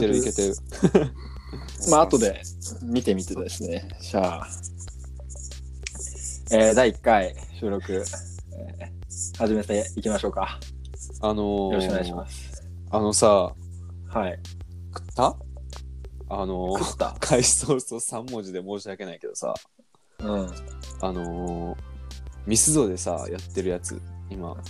てるいけてる。まあ、後で見てみてですね。じゃあ、えー、第1回収録、えー始めていきましょうか。あのー、よろしくお願いします。あのさ、はい。食った？あのー、食った？開始早々3文字で申し訳ないけどさ、うん。あのー、ミスドでさ、やってるやつ、今。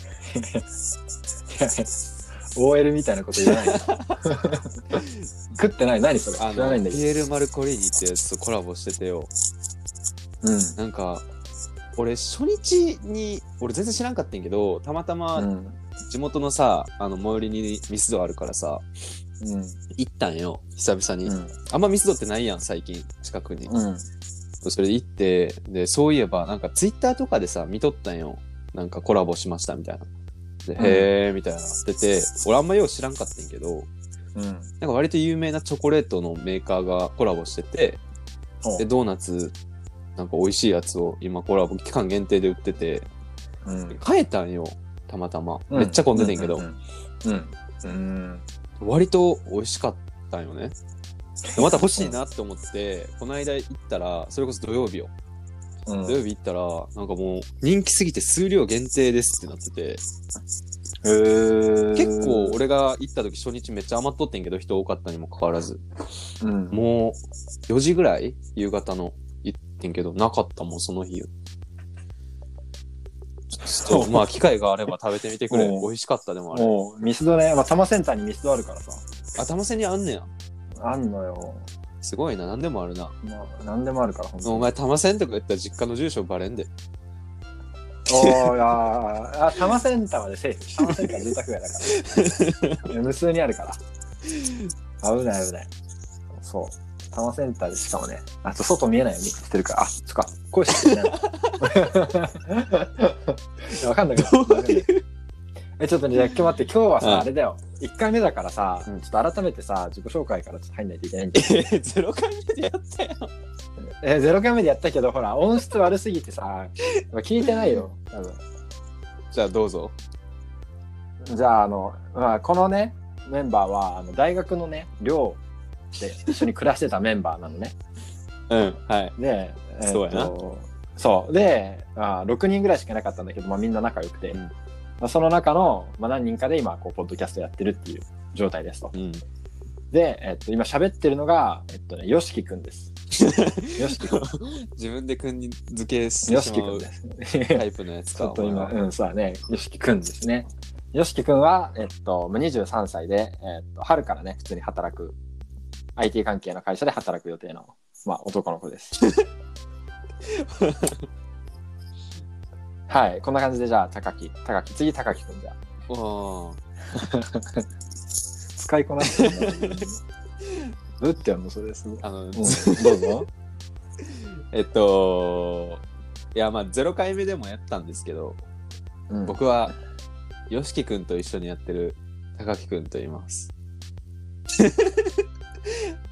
OL みたいなこと言わないで 食ってない？何それ？あの知らないんだけピエール・マルコリーニってやつとコラボしててよ。ど。なんか、俺初日に、俺全然知らんかったんやけど、たまたうまん。地元のさ、あの最寄りにミスドあるからさ、うん。行ったんよ、久々に。うん。あんまミスドってないやん、最近、近くに。うん。それで行って、で、そういえば、なんかツイッターとかでさ、見とったんよ。なんかコラボしましたみたいな。で、うんへーみたいなってて、俺あんまよう知らんかったんやけど、うん。なんか割と有名なチョコレートのメーカーがコラボしてて、で、ドーナツ、なんか美味しいやつを今コラボ期間限定で売ってて、うん。買えたんよ、たまたま。うんめっちゃ混んでてんけど、うん。割と美味しかったんよね。でまた欲しいなって思って、この間行ったら、それこそ土曜日よ。うん土曜日行ったら、なんかもう人気すぎて数量限定ですってなってて、へー結構、俺が行った時初日めっちゃ余っとってんけど、人多かったにもかかわらず、うん。もう4時ぐらい夕方の行ってんけど、なかったもん、その日。ちょっと、まあ、機会があれば食べてみてくれ。美味しかった、でもあれ。もう、ミスドね、まあ、多摩センターにミスドあるからさ。頭線にあんねや。あんのよ。すごいな、なんでもあるな。まあ、なんでもあるから、ほんとに。お前、玉線とか言ったら実家の住所バレんで。おーいやーあ、多摩センターまでセーフ。多摩センター住宅街だから。い や無数にあるから。危ない危ない。そう。多摩センターでしかもね、あと外見えないようにしてるから、あ、そっか、声しか聞こえない。いやわかんないけど。わかんないえ、ちょっとね、今日待って、今日はさ、うんあれだよ。1回目だからさ、うんちょっと改めてさ、自己紹介からちょっと入んないといけないんだよ。え、ゼロ回目でやったよ。え、0回目でやったけど、ほら、音質悪すぎてさ、聞いてないよ、多分。じゃあ、どうぞ。じゃあ、あの、まあ、このね、メンバーは、あの大学のね、寮で一緒に暮らしてた メンバーなのね。うん、はい。で、えーとそうやなそう。で、あ6人ぐらいしかいなかったんだけど、まあ、みんな仲良くて、うんまあ、その中の、まあ、何人かで今、こう、ポッドキャストやってるっていう状態ですと。うん。で、えっと、今喋ってるのが、えっとね、よしきくんです。よしきくん。自分で君に付けしてよししまうきくんです。タイプのやつちか。ょっと今、うん、そうだね。よしきくんですね。よしきくんは、えっと、まあ23歳で、えっと、春からね、普通に働く、IT 関係の会社で働く予定の、まあ、男の子です。はい、こんな感じで、じゃあ、高木、高木、次、高木くんじゃあ。あ 使いこなしてるんだ。どうやってやるのそれすごい。あの、うん、どうぞ。えっと、いや、まあ、0回目でもやったんですけど、うん、僕は、よしきくんと一緒にやってる高木くんと言います。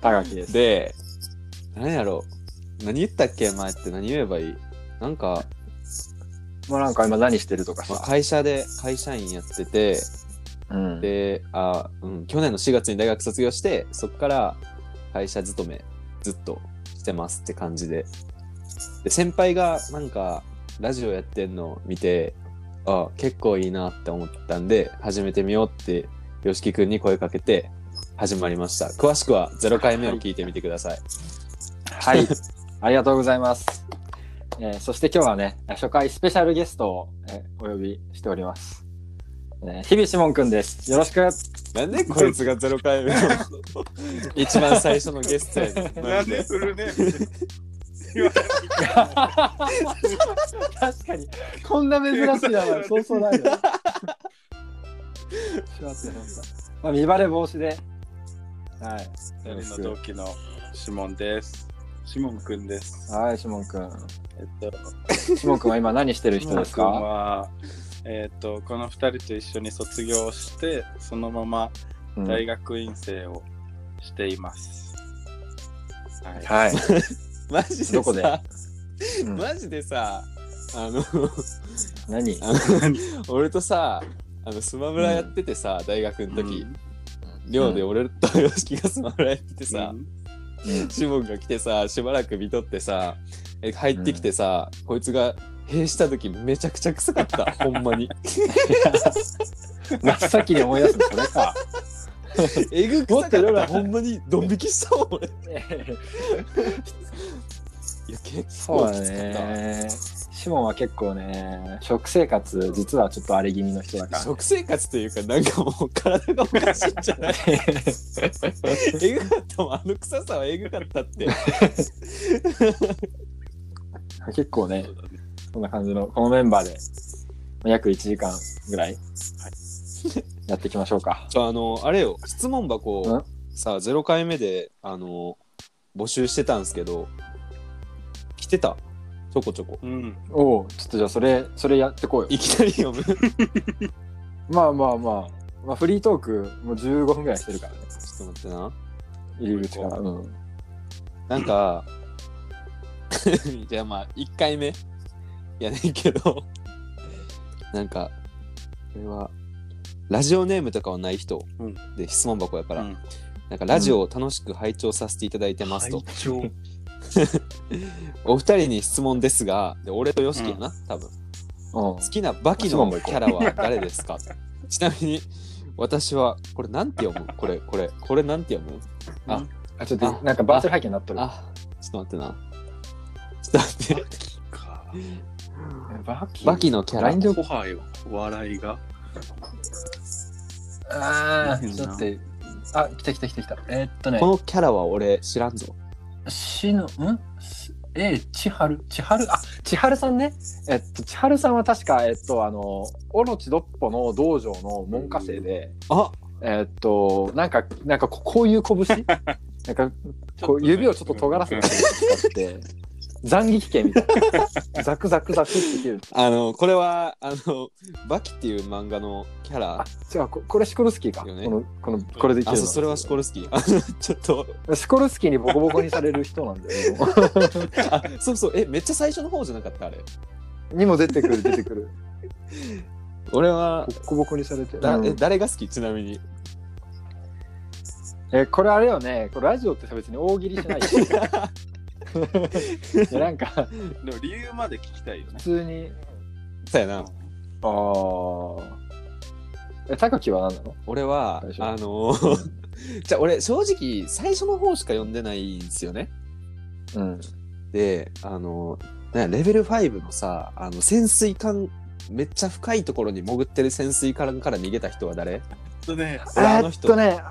高木です。で、何やろう。何言ったっけ前って何言えばいい？なんか、もうなんか今何してるとかまあ、さ。会社で会社員やってて、うん。で、あ、うん、去年の4月に大学卒業して、そこから会社勤めずっとしてますって感じで。で、先輩がなんかラジオやってんのを見て、あ、結構いいなって思ったんで、始めてみようって、よしきくんに声かけて始まりました。詳しくは0回目を聞いてみてください。はい、ありがとうございます。えーそして今日はね、初回スペシャルゲストを、えーお呼びしております。えー日々しもんくんです。よろしく。なんでこいつが0回目の 一番最初のゲストやねんなんで？フルネームで？言わ確かに、こんな珍しい名前、そうそうないよ。し まあ、見バレ防止で。はい。二人の同期のシモンです。シモンくんです。はい、しもんくん。えっと、しもんくんは今何してる人ですか？は、えっと、この二人と一緒に卒業して、そのままうん。大学院生をしています。はい。はい。マジでさどこで？うん。マジでさあの何？あの俺とさあのスマブラやっててさ、大学の時、寮で俺とヨシキがスマホやっててさ、うんシモンが来てさしばらく見とってさえ入ってきてさ、こいつが閉した時めちゃくちゃ臭かった。ほんまに。真っ先に思い出すのそれか。えぐ臭かっもっといろいろた。ほんまにドン引きしたもん。俺いや結構きつかった、ね。シモンは結構ね、食生活、実はちょっと荒れ気味の人だから。食生活というかなんかもう体がおかしいんじゃない？えぐかったもん。あの臭さはえぐかったって。結構ねそんな感じの、このメンバーで、約1時間ぐらい、やっていきましょうか。ちょあのあれよ。質問箱ん？さ0回目であの募集してたんですけど来てた？ちょこちょこ。うん。おお、ちょっとじゃあそれ、それやってこうよ。いきなり読むちょまあまあまあ、まあフリートークもう15分ぐらいしてるからね。っと待ってな。入り口から。う。ん。なんか じゃあまあ1回目。やねんけど。なんかこれはラジオネームとかはない人うん。で質問箱やから、うん。なんかラジオを楽しく拝聴させていただいてますと、拝聴 お二人に質問ですがで俺とヨシキやな、多分。うん。好きなバキのキャラは誰ですか？ちなみに私はこれなんて読む？これこれこれなんて読む？ああ、ちょっとあなんかバーチャル背景になっとる。あちょっと待ってな。ちょっと待って。か。バキ。バキのキャラ。はよ。笑いが？ああ、ちょっと。あ、来た来た来た来た。えーっとね。こ、のキャラは俺知らんぞしの、ん？えー、千春？千春？あ、千春さんね。えっと、千春さんは確か、えっと、あの、オロチドッポの道場の門下生で、あ。えっと、なんか、なんかここういう拳？なんか、こう指をちょっと尖らせて使って、斬撃剣みたいな。ザクザクザクって切る。あのこれはあのバキっていう漫画のキャラあ、違う、ここれシコルスキーか。ねこの、この、これでいきるの。あそそれはシコルスキーちょっとシコルスキーにボコボコにされる人なんだよ。あそうそうえめっちゃ最初の方じゃなかったあれにも出てくる、出てくる。俺はボコボコにされて。だ、うんえ誰が好きちなみにえこれあれよね、これラジオってさ別に大喜利しないよ。い やなんか、でも理由まで聞きたいよね普。通に。そうやなああ。え、高木は何なの？俺は最初あの じゃあ俺正直最初の方しか読んでないんですよねうん。であのなんやレベル5のさあの潜水艦めっちゃ深いところに潜ってる潜水艦から逃げた人は誰？とね、俺あえっとね、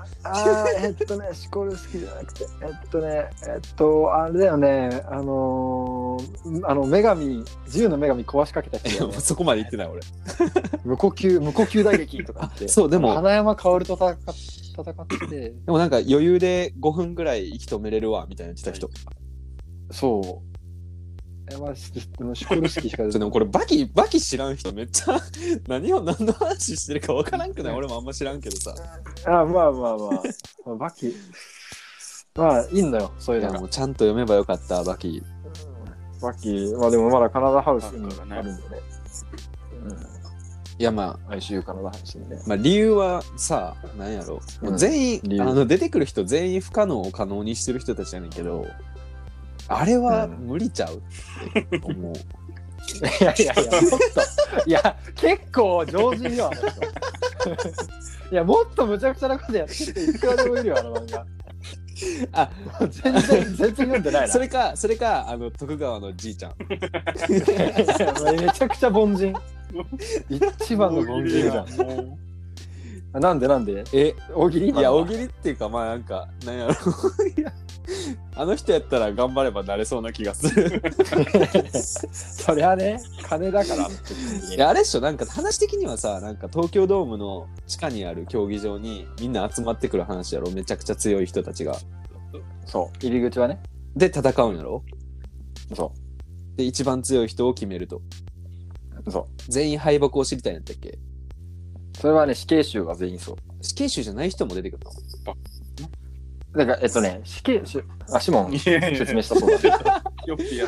えっとね、シコルスキーじゃなくて、えっとね、えっと、あれだよね、あのー、あの、女神、自由の女神壊しかけた人ね、そこまで言ってない俺。無呼吸、無呼吸打撃とかって。そうでも。花山薫と戦っ戦って、でもなんか余裕で5分ぐらい息止めれるわみたいな言ってた人、そう。え、まあ、シコルスキーしか出て でもこれバキバキ知らん人めっちゃ 何を何の話してるか分からんくない？俺もあんま知らんけどさあまあまあまあ。まあ、バキ。まあ、いいんだよ、そういうやも。うちゃんと読めばよかったバキバキ、まあでもまだカナダハウスにあるんでね。いやまうん、ICU カナダハウスにね。あまあ理由はさ何やろもう全員、理由あの出てくる人全員不可能を可能にしてる人たちやねんけどあれは無理ちゃうって思う、いやいやいや、もっと、いや、結構上手よ、あの人。いや、もっとむちゃくちゃなことやってて、いくらでもいるよ、あの漫画。あ全然、全然読んでないな。それかそれかあの徳川のじいちゃんめちゃくちゃ凡人。一番の凡人じゃん。なんでなんで？え？大喜利いや大喜利っていうかまあなんかなんやろいや あの人やったら頑張ればなれそうな気がする。そりゃね、金だから。いやあれっしょなんか話的にはさなんか東京ドームの地下にある競技場にみんな集まってくる話やろ。めちゃくちゃ強い人たちが。そう、入り口はね。で戦うんやろ？そで一番強い人を決めると。う、そ全員敗北を知りたいんやったっけ？う。それはね、死刑囚が全員そう。死刑囚じゃない人も出てくるの？だから、えっとね、死刑囚、あ、シモン説明したそうだ。よくや。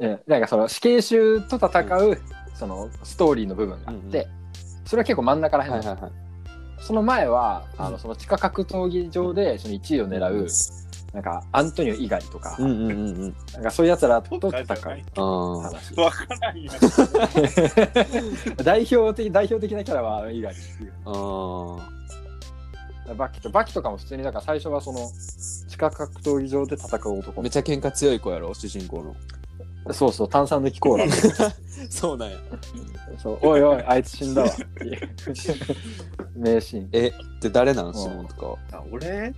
えなんかその死刑囚と戦う、そのストーリーの部分があって、それは結構真ん中らへんなの、はいはいはい。その前はあのその地下格闘技場でその1位を狙うなんかアントニオ以外とか,、うんうんうんうん。なんかそういうやつらとと戦う。ああ。話。わからんやん。代表的代表的なキャラは以外っていう。ああ。バキとバキとかも普通にだから最初はその地下格闘技場で戦う男。めっちゃ喧嘩強い子やろ、主人公の。そうそう炭酸抜きコーラ。そうなんや。そうおいおいあいつ死んだわ。名シーン。え、で誰なん？シモンとかは？あ俺、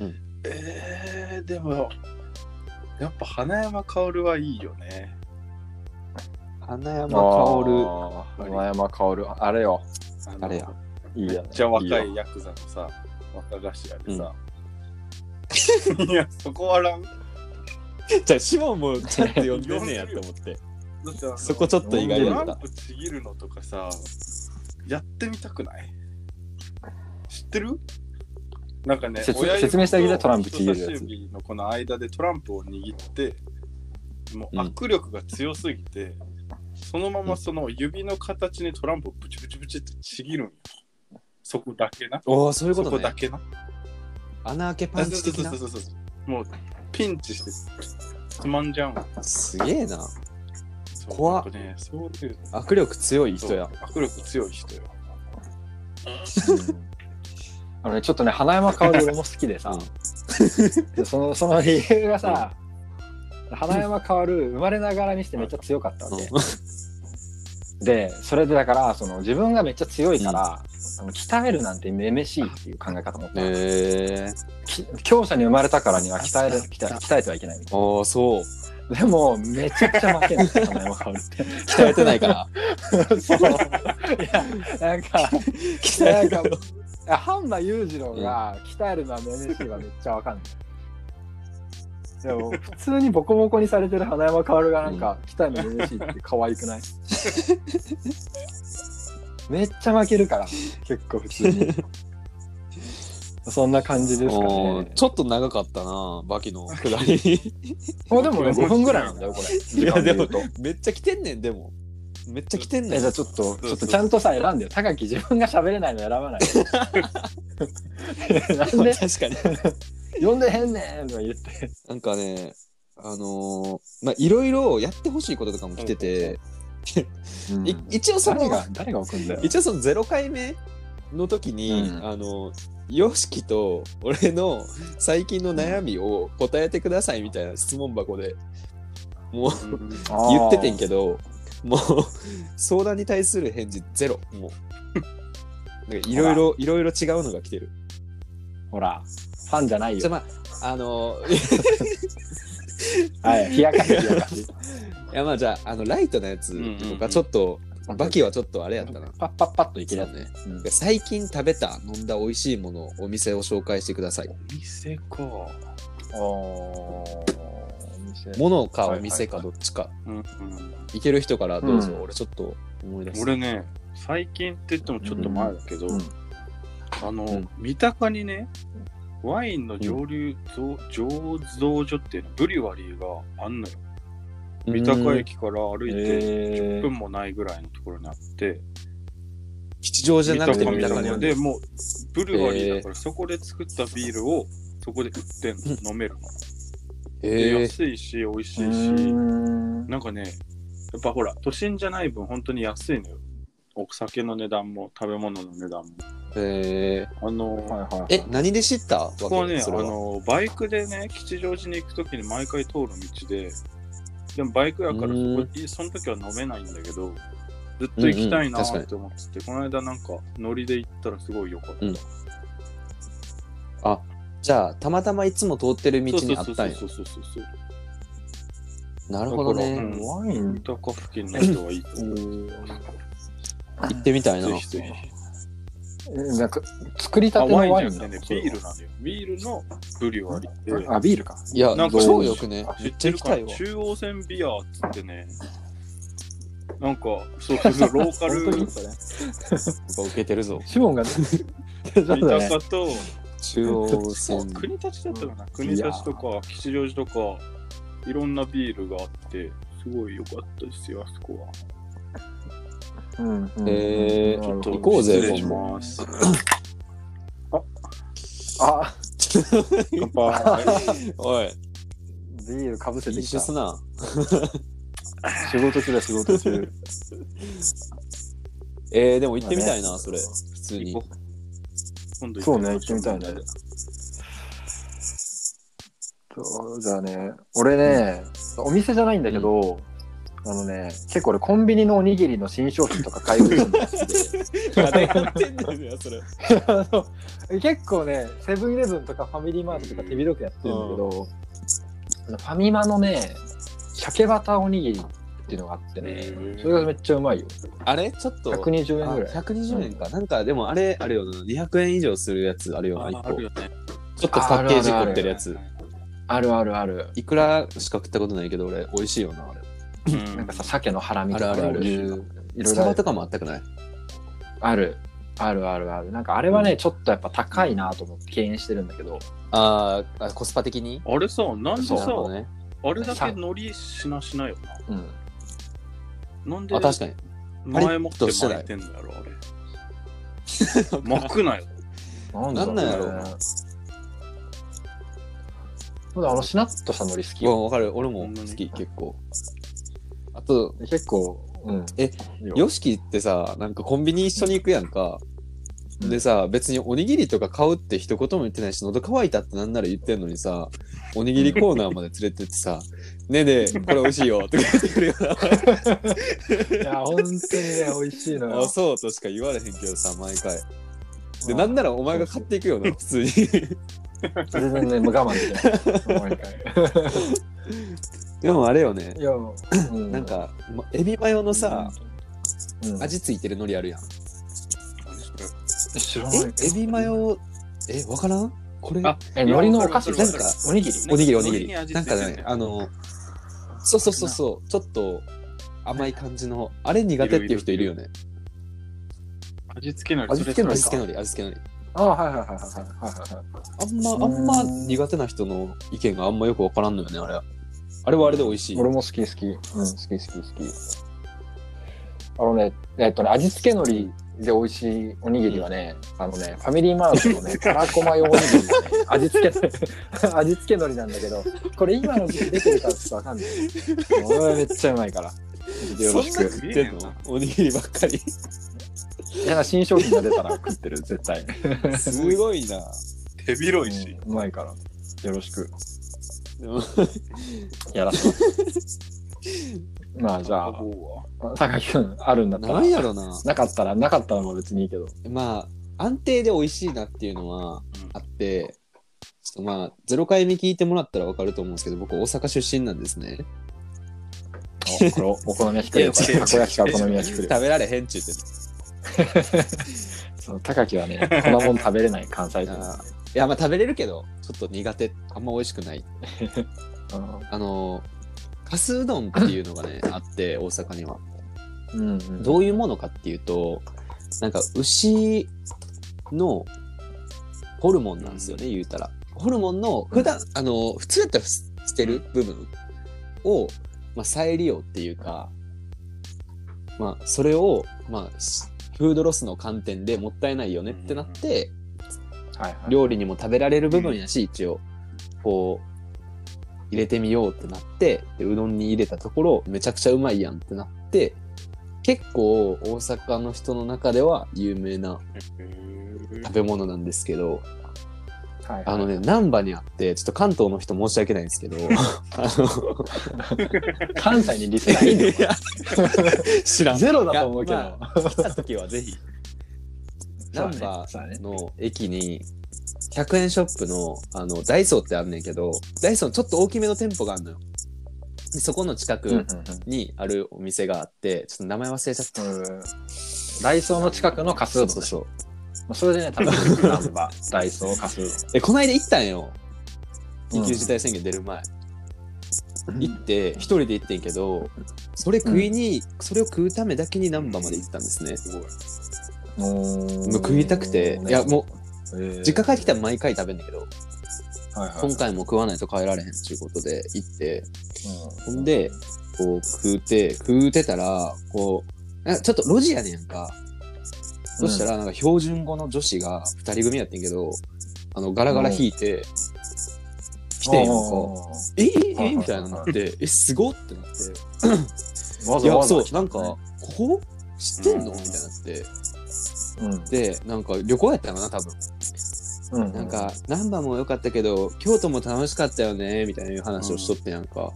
うん。えー、でも、やっぱ花山薫はいいよね。花山薫。花山薫。あれよ。あれやいいめっちゃ若いヤクザのさ、若頭でさ。いや、そこ笑う？じゃあ、シモンもちゃんと呼んでんねやと思って。だってあのそこちょっと意外だったトラン。プちぎるのとかさ、やってみたくない？知ってる？なんかね、説親指と説明してあげてトランプちぎるやつ人差し指のこの間でトランプを握って、もううん握力が強すぎて、そのままその指の形にトランプをブチブチブチってちぎるんよ。そこだけな？おお、そういうこそとね。こだけな？穴開けパンチ的な？そう。そうそうそうもうピンチしてつまんじゃうん。すげえな。そう怖っね、そういう握力強い人や。握力強い人よ。あのねちょっとね花山薫俺も好きでさ、でそのその理由がさ、花山薫生まれながらにしてめっちゃ強かったわけ、でそれでだからその自分がめっちゃ強いから、あの鍛えるなんてめめしいっていう考え方持った、へえ。き強者に生まれたからには鍛える鍛え鍛えてはいけないみたいああ、そう。なでもめちゃくちゃ負けんの花山薫って鍛えてないから。そういやなんか 鍛えてない半馬裕次郎が鍛えるのはめめしいはめっちゃわかんない。でも普通にボコボコにされてる花山薫がなんか鍛えるのめめしいって可愛くない？めっちゃ負けるから結構普通に。そんな感じですかね。ちょっと長かったな、バキのくだり。もうでもね5分ぐらいなんだよこれ。時間で言うと。めっちゃ来てんねん、でも。めっちゃ来てんねん。えじゃあちょっとちょっとちゃんとさ選んでよ。高木自分が喋れないの選ばないで。なんで？確かに。呼んでへんねんとか言って。なんかね、あのーまあ、いろいろやってほしいこととかも来てて、い一応その、誰が誰が送るんだよ？一応その0回目の時に、うんあの、ヨシキと俺の最近の悩みを答えてくださいみたいな質問箱でもう 言っててんけど、もう相談に対する返事ゼロ。もう。いろいろ、いろいろ違うのが来てる。ほら、ファンじゃないよ。じゃあまあ、あの、はい、冷やかし冷やかし。いやまあじゃあ、あの、ライトなやつとか、ちょっと、バキはちょっっとあれやったな。パッパッパッといけるやつね。うん最近食べた、飲んだ美味しいもの、お店を紹介してください。店か。おー店ものかお店かどっちか。うんうん。いける人からどうぞ。うん。俺ちょっと思い出す。俺ね、最近って言ってもちょっと前だけど、うん。あの、うん。三鷹にね、ワインの蒸留造醸造所っていうの、ブリュワリーがあんのよ。三鷹駅から歩いて10え分もないぐらいのところにあって、吉祥じゃなくて三三鷹にある鷹でもうブルワリーだからそこで作ったビールをそこで売ってんの、飲めるの。でえー、安いし美味しいし、ーなんかね、やっぱほら、都心じゃない分本当に安いのよ。お酒の値段も食べ物の値段も。えあの、はいはいはい。ー、え、何で知った？わここはね、あ。の、バイクでね、吉祥寺に行くときに毎回通る道で、でもバイクやからそこうんその時は飲めないんだけど、ずっと行きたいなって思ってて、この間なんかノリで行ったらすごい良かった。うんじゃあ、たまたまいつも通ってる道にあったんや。そうそうそうそうそう。なるほどね。ワイン三鷹付近の人はいいと思う。行ってみたいななんか作りあ、たてのワワインなのインじゃなくてね、ビールなのよ。ビールのブリュワリーで。あ、ビールか。いや、なんか超よくね。知っめっちゃてるか行きたいわ。中央線ビアーっつってね、なんか、そうそうそう、ローカル、受けてるぞ。シモンが、ね。鷹と、中央線。国立だったかな、国立とか吉祥寺とか、いろんなビールがあって、すごい良かったですよ、あそこは。うんうんえーなるほど行こうぜ失礼します。あ、乾杯。おい、ビールかぶせて飲きた。すな。事中だ、仕事中。えー、でも行ってみたいな、それ。普通に行。こう今度そう。ね、行ってみたいね。そうじゃあね、俺ね、お店じゃないんだけど、あのね、結構俺コンビニのおにぎりの新商品とか開封するのが好きでまだやってんだよ、それ。あの結構ね、セブンイレブンとかファミリーマートとか手広くやってるんだけど、あのファミマのね、鮭バターおにぎりっていうのがあってね、それがめっちゃうまいよ。あれ？ちょっと。120円ぐらい。あ120円か。なんか、でもあれ、あるよな。200円以上するやつあるよな、あ一個。あるよね。ちょっとパッケージ凝ってるやつ。あるあるある。いくらしか食ったことないけど、俺、美味しいよな、あれ。うんなんかさ、鮭のハラミとかあるあるあるいろいろスタバとかもあったくな？いある。あるあるある。なんかあれはね、ちょっとやっぱ高いなと思って敬遠してるんだけど、あーあ、コスパ的に？あれさ、なんでさね。あれだけ海苔しなしなようん。な。なんであ、確かに。前もって巻いてんだろ、あれ。巻くなよ。なんなんやろうなそうだあのしなっとした海苔好きうわ、かる。俺も好き、結構。あと、結構、うん。えよヨシキってさ、なんかコンビニ一緒に行くやんか。うんでさ、別におにぎりとか買うって一言も言ってないし、喉乾いたってなんなら言ってんのにさ、おにぎりコーナーまで連れてってさ、ねえねえ、これ美味しいよとか言ってくるよいや、本当にね、美味しいのな。あ、よ。そうとしか言われへんけどさ、毎回。で、うんなんならお前が買っていくよな、普通に。全然ね、もう我慢できない。毎回。でもあれよねい、や、うなん、か、まエビマヨのさ、うん、味付いてる海苔あるやん。え知らないえ、エビマヨ、え、わからん？これ、あえ、海苔のお菓子いやわかおにぎりおにぎりおにぎり。なんかね、あの、そうそうそうそう、ちょっと甘い感じの、あれ苦手っていう人いるよね。味付けのり味付けのり味付けのり、味付けのり。あはいはいはいはいはいはいはい。あんま、あんま苦手な人の意見があんまよくわからんのよね、あれ。あれはあれで美味しい。俺も好き好き。うん、好き好き好き。あのね、えっとね、味付け海苔で美味しいおにぎりはね、あのね、ファミリーマートのね、たらこマヨおにぎりのね、味付け、味付け海苔なんだけど、これ今の時期出てるからちょっとわかんない。これめっちゃうまいから。よろしく。食ってんの？おにぎりばっかり。いや、新商品が出たら食ってる、絶対。すごいな。手広いし。うんうまいから。よろしく。やらせます。まあじゃあ、高木くん、あるんだったら。なんやろな。なかったら、なかったらもう別にいいけど。まあ、安定で美味しいなっていうのはうんあって、ちょっとまあ、0回目聞いてもらったらわかると思うんですけど、僕大阪出身なんですね。おこれおお好み焼き来るよ。たこ焼きかお好み焼き来るよ。食べられへんっちゅうてる。そう高木はね、こんなもん食べれない関西人。あいや、まあ食べれるけど、ちょっと苦手。あんま美味しくない。あの、かすうどんっていうのがね、あって、大阪には。うんうんどういうものかっていうと、なんか牛のホルモンなんですよね、言うたら。ホルモンの、普段、あの、普通やったら捨てる部分を、まあ、再利用っていうか、まあ、それを、まあ、しフードロスの観点でもったいないよねってなって。料理にも食べられる部分やし、一応、こう、入れてみようってなって、でうどんに入れたところ、めちゃくちゃうまいやんってなって、結構大阪の人の中では有名な食べ物なんですけど、はいはいあのね、難波にあって、ちょっと関東の人申し訳ないんですけど、関西にリスナーい いの知らん。ゼロだと思うけど。ま来た時はぜひ、難波の駅に100円ショップのあのダイソーってあんねんけどダイソーのちょっと大きめの店舗があるのよ。でそこの近うんうんくにあるお店があってちょっと名前忘れちゃった。うん。うんダイソーの近くのカスうどそうそうそう。まあそれでね、多分ナンバー、ダイソー、カス。えこの間行ったんよ。うん。緊急事態宣言出る前、行って一人で行ってんけどそれ食いに、それを食うためだけに難波まで行ったんですね、すごい。ももう食いたくて、いやもうう実家帰ってきたら毎回食べんだけど、はいはい、今回も食わないと帰られへんっていうことで行ってうん。ほんで、こう食うて、食うてたら、こう、ちょっと路地やねんか。そしたら、なんか標準語の女子が2人組やってんけど、あの、ガラガラ引いて、来てんやん。か。えええみたいななって、え、すごってなって。いや、わざわざそう、なんか、ここ？知ってんの？みたいになって。うん。で、なんか旅行やったかな、多分。うん。なんか、ナンバーも良かったけど、京都も楽しかったよね、みたいな話をしとってんやんか。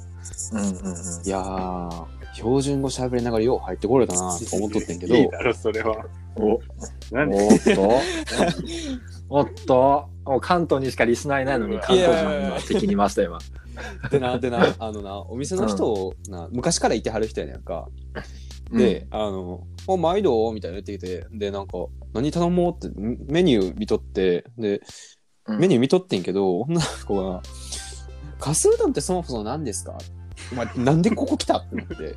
うんうんうん。いやー、標準語喋りながらよう入ってこれたな、と思っとってんけど、いいだろ、それは。お。何 おっと。おっと。関東にしかリスナーいないのに関東人の今敵にいました今。でな、でな、あのな、お店の人を、な、昔からいてはる人やねんか。で、あの、お、毎度？みたいな言ってきて、で、なんか、何頼もう？って、メニュー見とって、で、メニュー見とってんけど、女の子が、かすうどんってそもそも何ですかお前、なんでここ来た？って思って。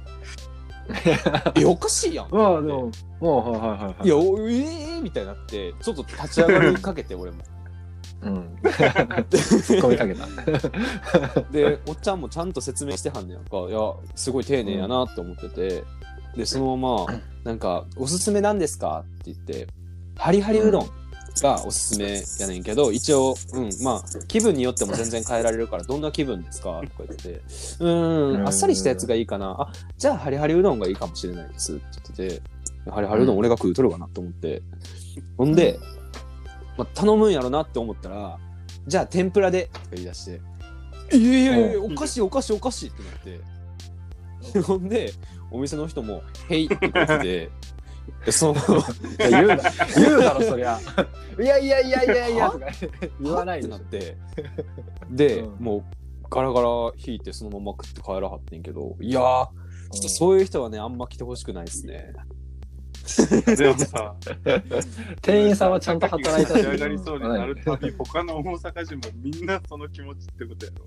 え、おかしいやん。まあでもはいはいはいはいいや、おええみたいになって、ちょっと立ち上がりかけて、俺も。うん突っ込みかけたで、おっちゃんもちゃんと説明してはんねやんか。いや、すごい丁寧やなって思ってて。で、そのまま、なんか、おすすめなんですかって言って、ハリハリうどんがおすすめやねんけど、一応、うん、まあ、気分によっても全然変えられるから、どんな気分ですかとか言って、うーん、あっさりしたやつがいいかな。あ、じゃあハリハリうどんがいいかもしれないですって言ってて、ハリハリうどん俺が食うとるかなと思って。ほんで、まあ、頼むんやろなって思ったら、じゃあ天ぷらでとか言い出して、いやいやいや、おかしいおかしいおかしいってなって。ほんで、お店の人も、へいって言ってて、でその、言うだ言うだろそりゃ。いやいやいやいやいやは？とか言わないってでしょなって、で、うん。もう、ガラガラ引いてそのまま食って帰らはってんけど、いやー、ちょっとそういう人はね、あんま来てほしくないですね。でもさ、店員さんはちゃんと働いた立ち上がりそうになるたび、他の大阪人もみんなその気持ちってことやろ。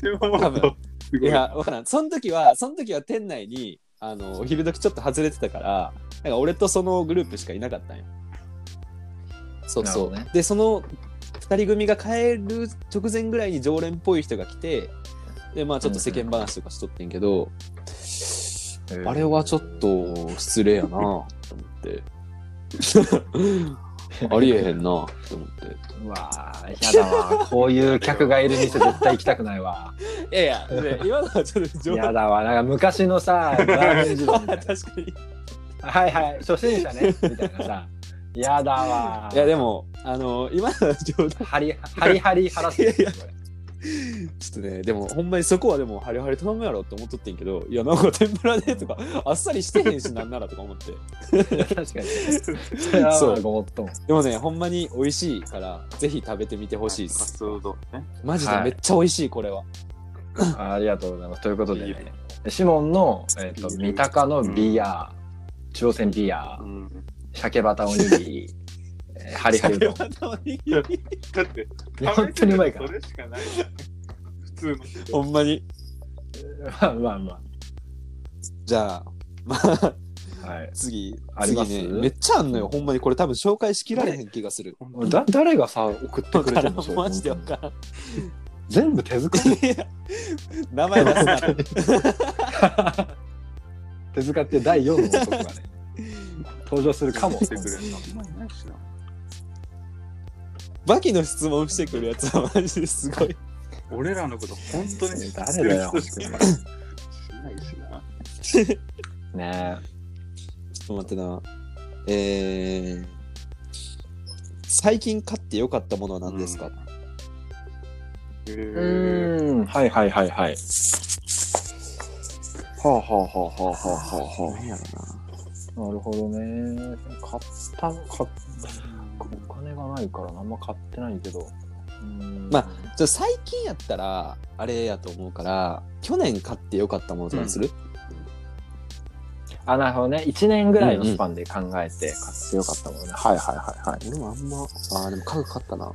でも、多分すごい。いや、わからん。その時は、その時は店内に、あの、お昼時ちょっと外れてたから、なんか俺とそのグループしかいなかったんよ。そうそう。ねで、その二人組が帰る直前ぐらいに常連っぽい人が来て、で、まあちょっと世間話とかしとってんけど、あれはちょっと失礼やなと思って。ありえへんな。と思って。うわーやだわ。こういう客がいる店絶対行きたくないわ。いやいや、で今のはちょっと冗やだわ。なんか昔のさラーメン時代みたい 確かに。なはいはい初心者ね。みたいなさ。やだわいや、でも、あの、今のは冗談。ハリハリハリハラスメント。いやい ちょっとね、でも、ほんまにそこはでも、ハリハリ頼むやろって思っとってんけど、いや、なんか天ぷらでとか、あっさりしてへんし、なんならとか思って。確かにそうごもっともでもね、ほんまに美味しいから、ぜひ食べてみてほしいでカす。ツうどんね。マジでめっちゃ美味しい、これは。あありがとうございますということでねシモンの、えー、と三鷹のビア、中央線ビアうん。鮭バタおにぎり、えーハリハリうどんだって、本当にうまいからそれしかない。普通の人。ほんまに。まあまあまじゃあ、まあ、あはい次、あります？次ね、めっちゃあんのよ。ほんまにこれ多分紹介しきられへん気がする。だ誰がさ送ってくれてるのそれマジでわからん。全部手作り名前出すな。手塚って第4の男がね登場するかも バキの質問してくるやつはマジですごい。俺らのこと本当に誰だよ。しないしな。ねちょっと待ってな。えー、最近買ってよかったものは何ですか、へうん。はいはいはいはい。はあはあはあはあはあは何やろあ。なるほどね。買った買っお金がないからあんま買ってないけど。うーん。まな。ちょ最近やったら、あれやと思うから、去年買ってよかったものとかにする、あなるほどね。1年ぐらいのスパンで考えて買ってよかったものね、はいはいはいはい。俺もあんま、あーでも家具買ったな。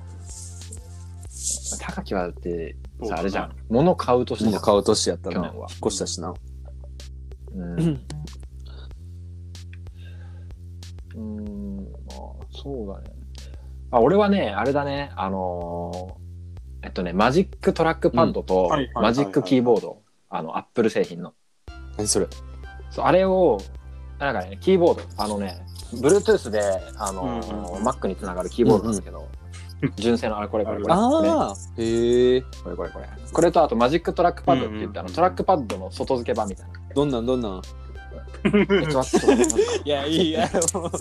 高木はだってさあれじゃん。物買うとして物買う年やったな。引っ去年は。越したしな。うん そうだね。あ、俺はね、あれだね、あのーえっとね、マジックトラックパッドとマジックキーボード、あの、アップル製品の。何それ？そうあれをなんかね、キーボード、あのね、Bluetooth で、あの、うんうんうん。Mac につながるキーボードなんだけど、純正の、あれ、これ、これ、これ、こああへえれ、これ、これ、これ。これと、あと、マジックトラックパッドって言って、あの、うんうんトラックパッドの外付け版みたいな。どんなんどんなん？えちょっと待ってちょっと待っていやいいやもう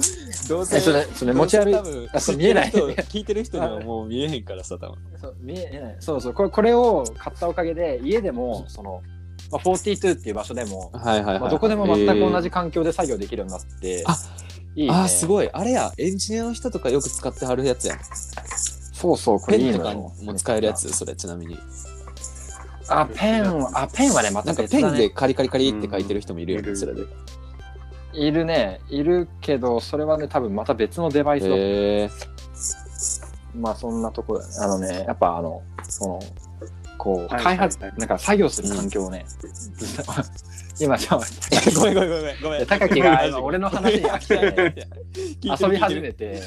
どうえそれ、それ持ち歩い。多分あそう見えない。知ってる人聞いてる人にはもう見えへんからさ多分。そう見えない。そうそうこれこれを買ったおかげで家でもその、まあ、42っていう場所でも、はいはいはい、まあ、どこでも全く同じじ環境で作業できるようになって、あいいね。あーすごい。あれやエンジニアの人とかよく使ってはるやつやん。そうそうこれいいのよ。も使えるやつそれちなみにあペンはあペンはねまなんかたね。ペンでカリカリカリって書いてる人もいるよね、うん。それでいるね。いるけどそれはね多分また別のデバイスまあそんなところだね。あのねやっぱあのそのこうはい開発、はいはいなんか作業する環境をね、今ちょごめんごめんごめんごめん。高木が今俺の話に飽きて。遊び始めて、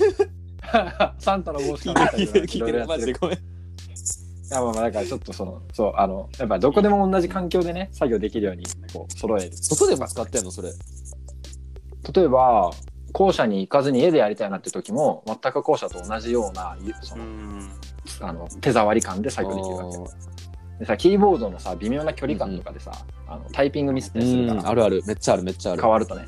サンタの帽子聞かぶったりいてる聞いてる。聞いてるマジで。ごめん。いやまあまあだからちょっとそのそうあのやっぱどこでも同じ環境でね作業できるようにこう揃える。外でも使ってんのそれ？例えば校舎に行かずに家でやりたいなって時も全く校舎と同じようなゆそうのん。あの手触り感で作業できるわけ。でさキーボードのさ微妙な距離感とかでさ、あのタイピングミスったりするから。うんあるある。めっちゃあるめっちゃある。変わるとね。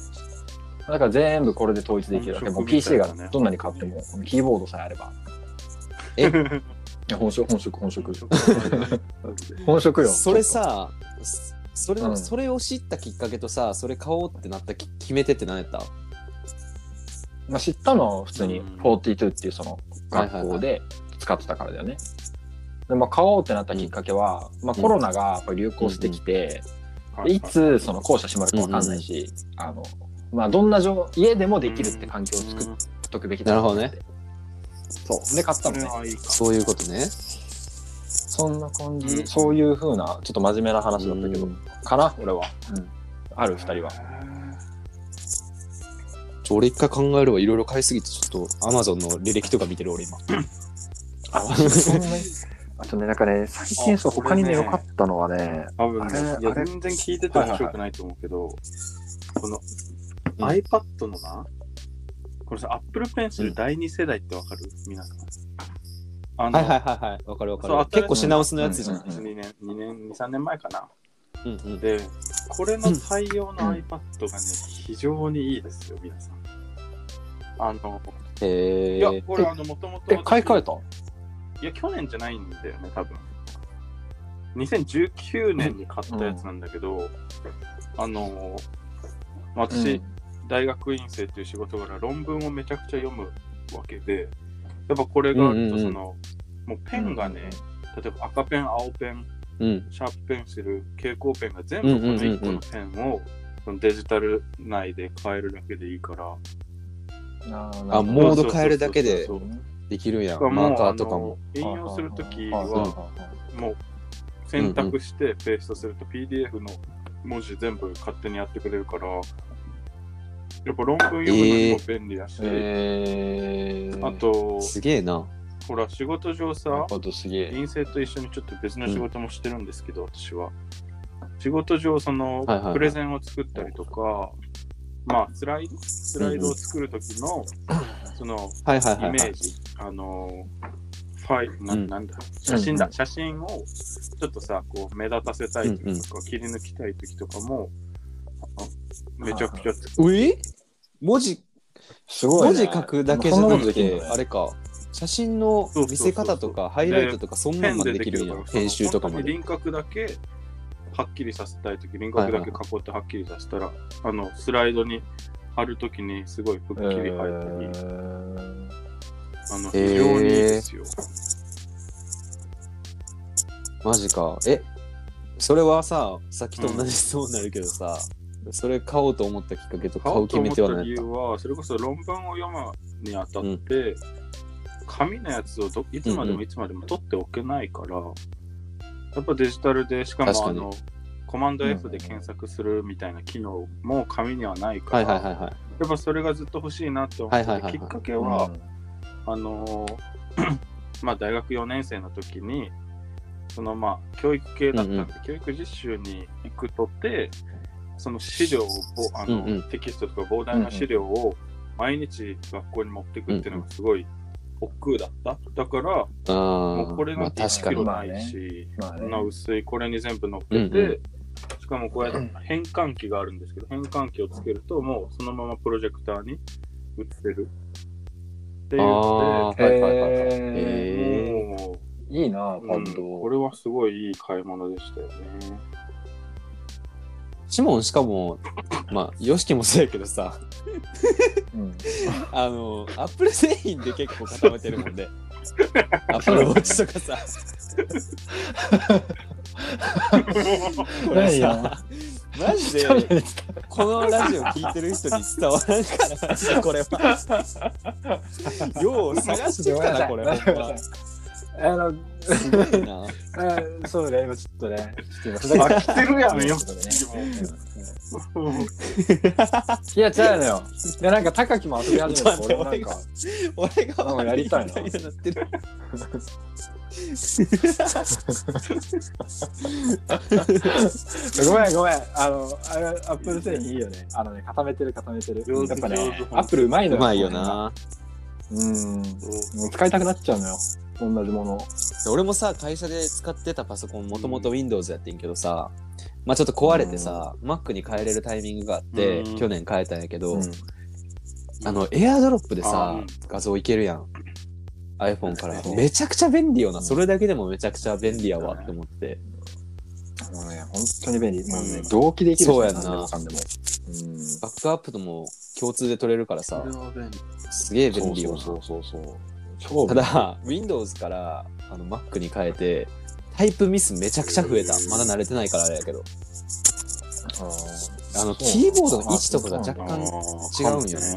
だから全部これで統一できるわけ。もう PC がどんなに変わってもキーボードさえあれば。え？い や本職本職本職本職。よ。それさそれの、うん。それを知ったきっかけとさそれ買おうってなったき決め手って何やった？まあ、知ったのは普通にうん。42っていうその学校で使ってたからだよね。でまあ、買おうってなったきっかけは、まあ、コロナがやっぱり流行してきて、でいつその校舎閉まるかわかんないし、あのまあ、どんな状家でもできるって環境を作っとくべきだと思って。なるそう。で買ったのね。そういうことね。そんな感じ、うん。そういうふうなちょっと真面目な話だったけど、うん。かな俺は、うん、ある二人は。ちょ俺一回考えるわ。いろいろ買いすぎてちょっとアマゾンの履歴とか見てる俺今。あそんなに？あとね。なんかね最近そうあ他にね良かったのはね多分ね、全然聞いてて面白くないと思うけど、このうん。iPad のな、これさ、Apple う Pencil ん。第2世代ってわかる？皆さん。あはいはいはいはい。わかるわかそうる結構品薄のやつじゃん、うん2年、2年、2、3年前かな。うんうん。で、これの対応のうん。iPad がね、非常にいいですよ、皆さん。あの、へいや、えこれあの、もともと。え買い替えた？いや、去年じゃないんだよね、多分。2019年に買ったやつなんだけど、あの、私、大学院生っていう仕事柄、論文をめちゃくちゃ読むわけで、やっぱこれがあると、うんうん。うんその、もうペンがね、例えば赤ペン、青ペン、うん。シャープペンシル、蛍光ペンが全部この1個のペンを、そのデジタル内で変えるだけでいいから、ああモード変えるだけでそうそうそうできるん。やしかもマーカーとかも。引用するときはは、もう選択してペーストすると PDF の文字全部勝手にやってくれるから、やっぱ論文読むのにも便利だし、えー、あと、すげえな。ほら、仕事上さ、あとすげえ。陰性と一緒にちょっと別の仕事もしてるんですけど、私は。仕事上、その、プレゼンを作ったりとか、まあ、スライド、スライドを作るときの、その、イメージ、あの、ファイル、なうん。なんだ、写真だ、うん写真をちょっとさ、こう目立たせたい時とか、切り抜きたい時とかも、めちゃくちゃつうえ？文字？すごい、ね。文字書くだけじゃななくてあれか。写真の見せ方とかハイライトとかそんなんまでできるんやから。編集とかま輪郭だけはっきりさせたい時輪郭だけ囲ってはっきりさせたら、あのスライドに貼るときにすごいくっきり入ったり、えーあの非常にいいですよ。マジか。え？それはささっきと同じ質問になるけどさ、それ買おうと思ったきっかけと買う決め手は買おう何やっと思った？理由は、それこそ論文を読むにあたって、紙のやつをどいつまでもいつまでも取っておけないから、やっぱデジタルで、しかもあの、コマンド F で検索するみたいな機能も紙にはないかたら、やっぱそれがずっと欲しいなって思ってて、はいはいきっかけは、あのー まあ大学4年生の時に、そのまあ教育系だったんで、うん。教育実習に行くとって、その資料を、あの、うんうん。テキストとか膨大な資料を毎日学校に持ってくっていうのがすごい億劫だった。だから、ああもうこれまあなんて1確かに。キロないし、まあね。こんな薄いこれに全部乗っけて、うんうん。しかもこうやって変換器があるんですけど、変換器をつけると、もうそのままプロジェクターに映ってる。っていうあので、ー。はいはいはいえもーいいな、う、パッうんこド。れはすごいいい買い物でしたよね。シモンしかもまあヨシキもそうやけどさ。うん。あのアップル製品で結構固めてるもんで。アップルウォッチとかさ。これマジでこのラジオ聞いてる人に伝わらんからマジでこれは。よう探してきたなこれほんまあの、すごいな あそうね、今ちょっとね、ちょっと今飽きてるやんよちょっとねいや、違うのよ。いや、なんか、高木も遊び始めた俺もなんか、俺がなんかやりたいな ごめんごめん。あの、あれ、アップル製品いいよね。あのね、固めてる固めてる。やっぱねアップルうまいのよ。うまいよ。なうん。もう使いたくなっちゃうのよ。同じもの。俺もさ会社で使ってたパソコンもともと Windows やってんけどさまあちょっと壊れてさ Mac に変えれるタイミングがあってうん。去年変えたんやけどうん。あのエアドロップであさうん画像いけるやん。iPhone から。めちゃくちゃ便利よな。うんそれだけでもめちゃくちゃ便利やわって思ってもうね、本当に便利。もうねうん、同期できるしそうやんな。何でもかんでも。バックアップとも共通で取れるからさ。これは便利。すげえうん。便利よそうなそうそうそう。超ただ Windows からあの Mac に変えてタイプミスめちゃくちゃ増えた。まだ慣れてないからあれやけど。あのキーボードの位置とかが若干違うんよね。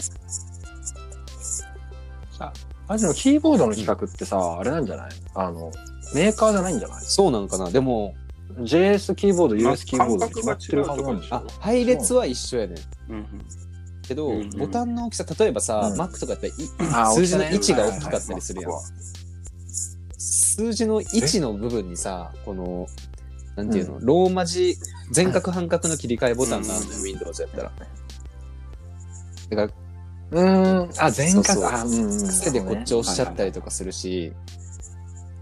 マジのキーボードの規格ってさ、あれなんじゃない？あの、メーカーじゃないんじゃない？そうなんかな。でも ?JS キーボード、まあ US キーボード決まってるはずなんでしょあ配列は一緒やねん。うんうん。けど、うんうん。ボタンの大きさ例えばさ、うん。Mac とかって数字の位置が大きかったりするやん。はいはい数字の位置の部分にさこのなんていうの、ローマ字全角半角の切り替えボタンがあるのよ、うん。Windows やったら。だからうーん、あ、全角、あ、うんうん。癖でこっち押しちゃったりとかするし、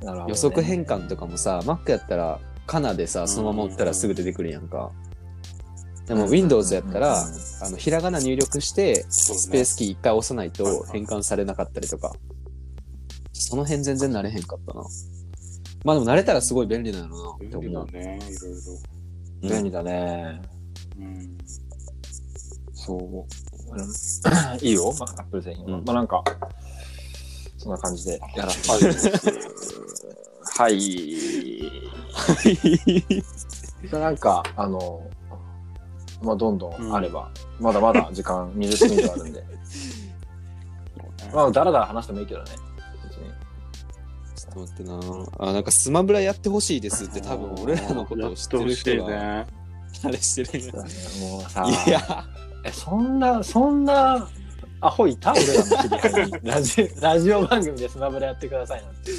なるほどね。予測変換とかもさ Mac やったらカナでさそのまま打ったらすぐ出てくるやんかでも Windows やったら、あのひらがな入力してスペースキー一回押さないと変換されなかったりとか。その辺全然慣れへんかったな。まあでも慣れたらすごい便利なのなって便利思う。だね、いろいろ。うん便利だね。うん。そう。う んいいよ、まあ、アップル製品まあなんか、そんな感じでやらせて はい。なんか、あの、まあどんどんあれば、まだまだ時間20分以上あるんで、まあだらだら話してもいいけどね。ちょっと待ってな。あ、なんかスマブラやってほしいですって多分俺らのことを知ってる人がね。あれしてるんや。もうさ、いや、え、そんな、そんな、アホいた俺らの知り合いに。ラジラジオ番組でスマブラやってくださいなんて。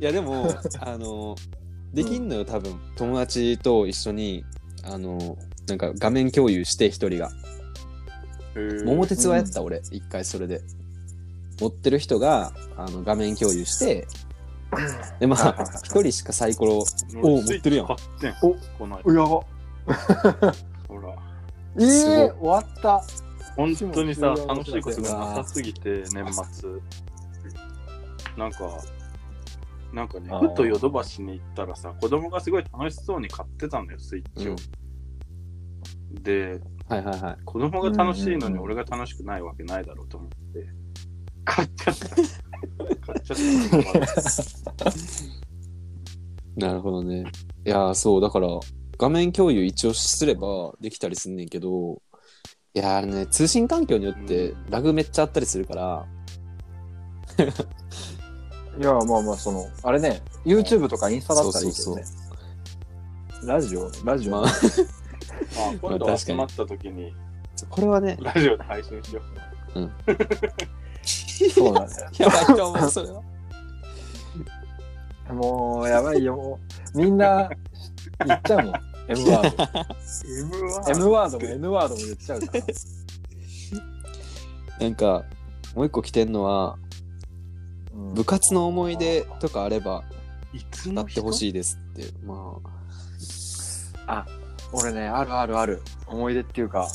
いやでも、あの、できんのよ、多分。友達と一緒に、あの、なんか画面共有して一人が。桃鉄はやった、俺、一回それで。持ってる人があの画面共有して、で、まあ 一人しかサイコロ、おお持ってるやん。おこの間。うやば。ほら。えすごいー、終わった。本当にさ、楽しいことがなさすぎて、年末。なんか、なんかねふとヨドバシに行ったらさ、子供がすごい楽しそうに買ってたのよ、スイッチを。で、はいはいはい。子供が楽しいのにうんうんうん俺が楽しくないわけないだろうと思って、買っちゃった。買っちゃった。なるほどね。いやー、そう、だから、画面共有一応すればできたりすんねんけど、いやーあれね、通信環境によってうんラグめっちゃあったりするから、いや、まあまあ、その、あれね、YouTube とかインスタだったらいいけどね。ラジオラジオ、まあ、あ、今度まあ確かに集まった時に、これはね、ラジオで配信しよそうだね。やばいと思う、それは。もう、やばいよ。もうみんな、言っちゃうもん。M ワード。M ワードも N ワードも言っちゃうから。なんか、もう一個来てんのは、うん部活の思い出とかあれば、いつなってほしいですって。まあ、俺ね、あるあるある。思い出っていうか、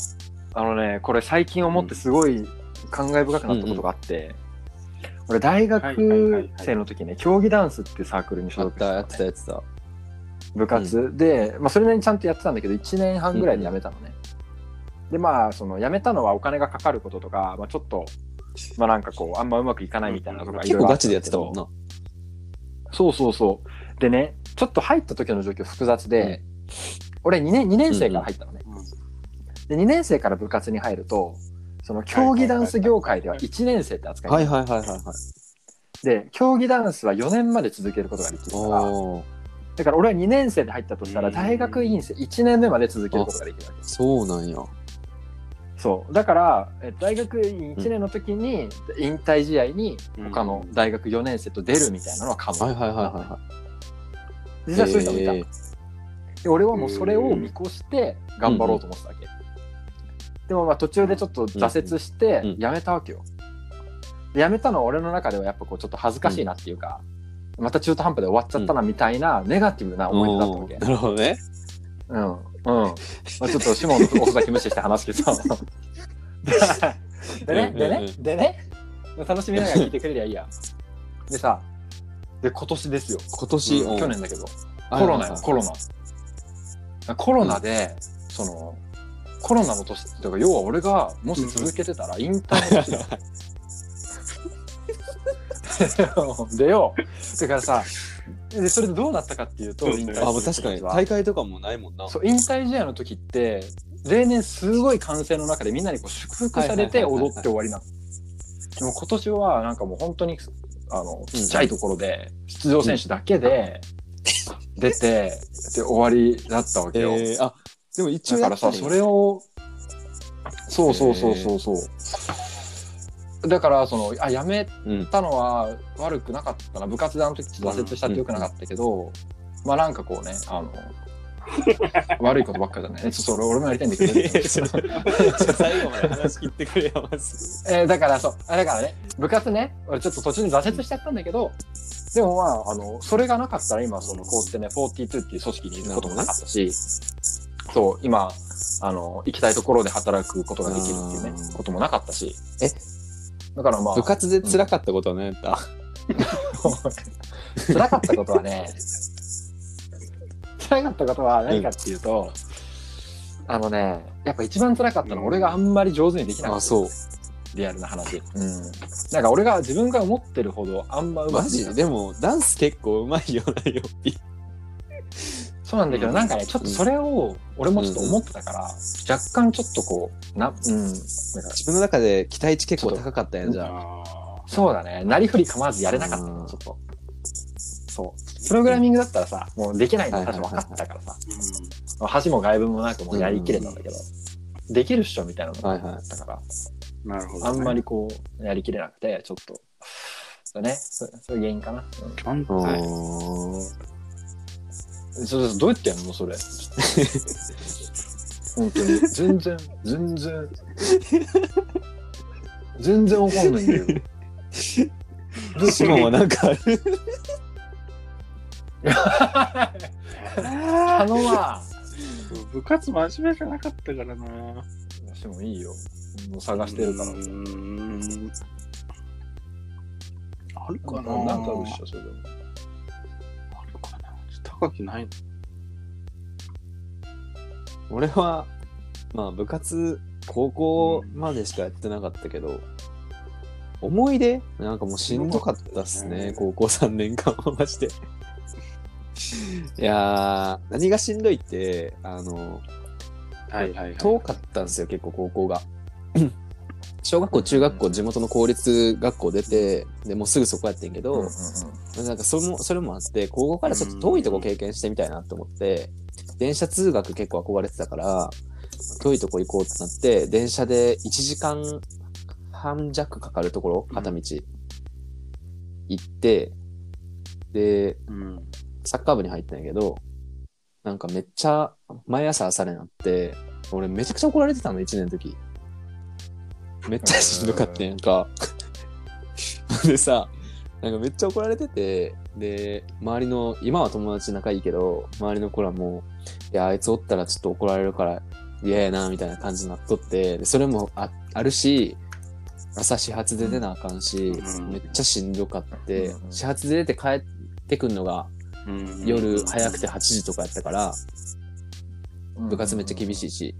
あのね、これ最近思ってすごい感慨深くなったことがあって、俺大はいはいはいはい学生の時ね、競技ダンスっていうサークルに所属してたのねやってた、やってた。部活。で、まあ、それなりにちゃんとやってたんだけど1年半ぐらいで辞めたのね、でまあその辞めたのはお金がかかることとか、まあ、ちょっとまあなんかこうあんまうまくいかないみたいなのがいろいろあ結構ガチでやってたもんな。な。そうそうそう。でねちょっと入った時の状況複雑で、俺 2, 年2年生から入ったのね、で2年生から部活に入るとその競技ダンス業界では1年生って扱いはいはいはいはいはい。で競技ダンスは4年まで続けることができるからだから俺は2年生で入ったとしたらうん。大学院生1年目まで続けることができるわけ。そうなんや。そう。だからえ大学院1年の時に引退試合に他の大学4年生と出るみたいなのは可能、はいはいはいはいは実際そういう人もいた、で俺はもうそれを見越して頑張ろうと思ってたわけ、でもまあ途中でちょっと挫折してうん。うん。やめたわけよ。でやめたのは俺の中ではやっぱこうちょっと恥ずかしいなっていうか、また中途半端で終わっちゃったなみたいなネガティブな思い出だったわけ、うんなるほどね。うん。うん。まあ、ちょっとシモンの遅咲き無視して話すけど。でね、でね、でね、楽しみながら聞いてくれりゃいいや。でさ、で、今年ですよ。今年、うんうん去年だけど。はいコロナよ、はいコロナ。コロナで、その、コロナの年っていうか、要は俺がもし続けてたら引退の年だよ。でよ、だからさ、でそれでどうなったかっていうと、引退するもう確かに大会とかもないもんな。そう引退試合の時って例年すごい歓声の中でみんなにこう祝福されて踊って終わりなの。でも今年はなんかもう本当にあのちっちゃいところで出場選手だけで出てで終わりだったわけよ。えー、あ、でも一応だからさそれをそうそうそうそうそう。だからそのあやめうん。たのは悪くなかったな。部活であの時挫折したってよくなかったけど、まあなんかこうねあの悪いことばっかじゃない。ちょっと俺俺もやりたいんだけど 最後まで話切ってくれよ、まず。えーだからそう。あだからね部活ね俺ちょっと途中で挫折しちゃったんだけどでもまああのそれがなかったら今そのこうしてね42っていう組織にいることもなかったしそう今あの行きたいところで働くことができるっていうねうん。こともなかったし。えだからまあ部活で辛かったことは何やった、辛かったことはね、辛かったことは何かっていうと、あのね、やっぱ一番辛かったのは俺があんまり上手にできなかった。あ、そう。リアルな話。うん。なんか俺が自分が思ってるほどあんまうまマジくいかないで？も、ダンス結構うまいよな、よっぴ。そうなんだけど、なんかね、ちょっとそれを俺もちょっと思ってたから、若干ちょっとこう、な、うん。自分の中で期待値結構高かったんやじゃあ。あそうだね。なりふり構わずやれなかったうん。のちょっと。そう。プログラミングだったらさ、もうできないの私分かってたからさ、箸も外文もなくもうやりきれたんだけど、できるっしょみたいなのがあったから、ーなるほど、あんまりこう、やりきれなくて、ちょっと、そうね、そそういう原因かな。ちゃんと、うんうん、それどうやってやるのそれ？本当に。全然、全然。全然わかんないんだよ。シモンはなんかある 頼むわ。部活真面目じゃなかったからな。してもいいよ。もう探してるからう。ーんあるかななんかあるっしょ、それでも。高きないの？俺は、まあ部活、高校までしかやってなかったけど、思い出？なんかもうしんどかったっすね、高校3年間はまして。いやー、何がしんどいって、あの、はいはいはい。遠かったんですよ、結構高校が。小学校、中学校、地元の公立学校出て、でもうすぐそこやってんけど、うんうんうんなんかそれも、それもあって、高校からちょっと遠いとこ経験してみたいなと思って、電車通学結構憧れてたから、遠いとこ行こうってなって、電車で1時間半弱かかるところ、片道、行って、で、うん。サッカー部に入ったんやけど、なんかめっちゃ毎朝朝練あって、俺めちゃくちゃ怒られてたの、1年の時。めっちゃしんどかったやんか。でさ、なんかめっちゃ怒られてて、で、周りの、今は友達仲いいけど、周りの子らも、いや、あいつおったらちょっと怒られるから嫌やな、みたいな感じになっとって、でそれもああるし、朝始発で出なあかんし、うん。めっちゃしんどかって、うん。始発で出て帰ってくんのがうん。夜早くて8時とかやったから、部活めっちゃ厳しいし、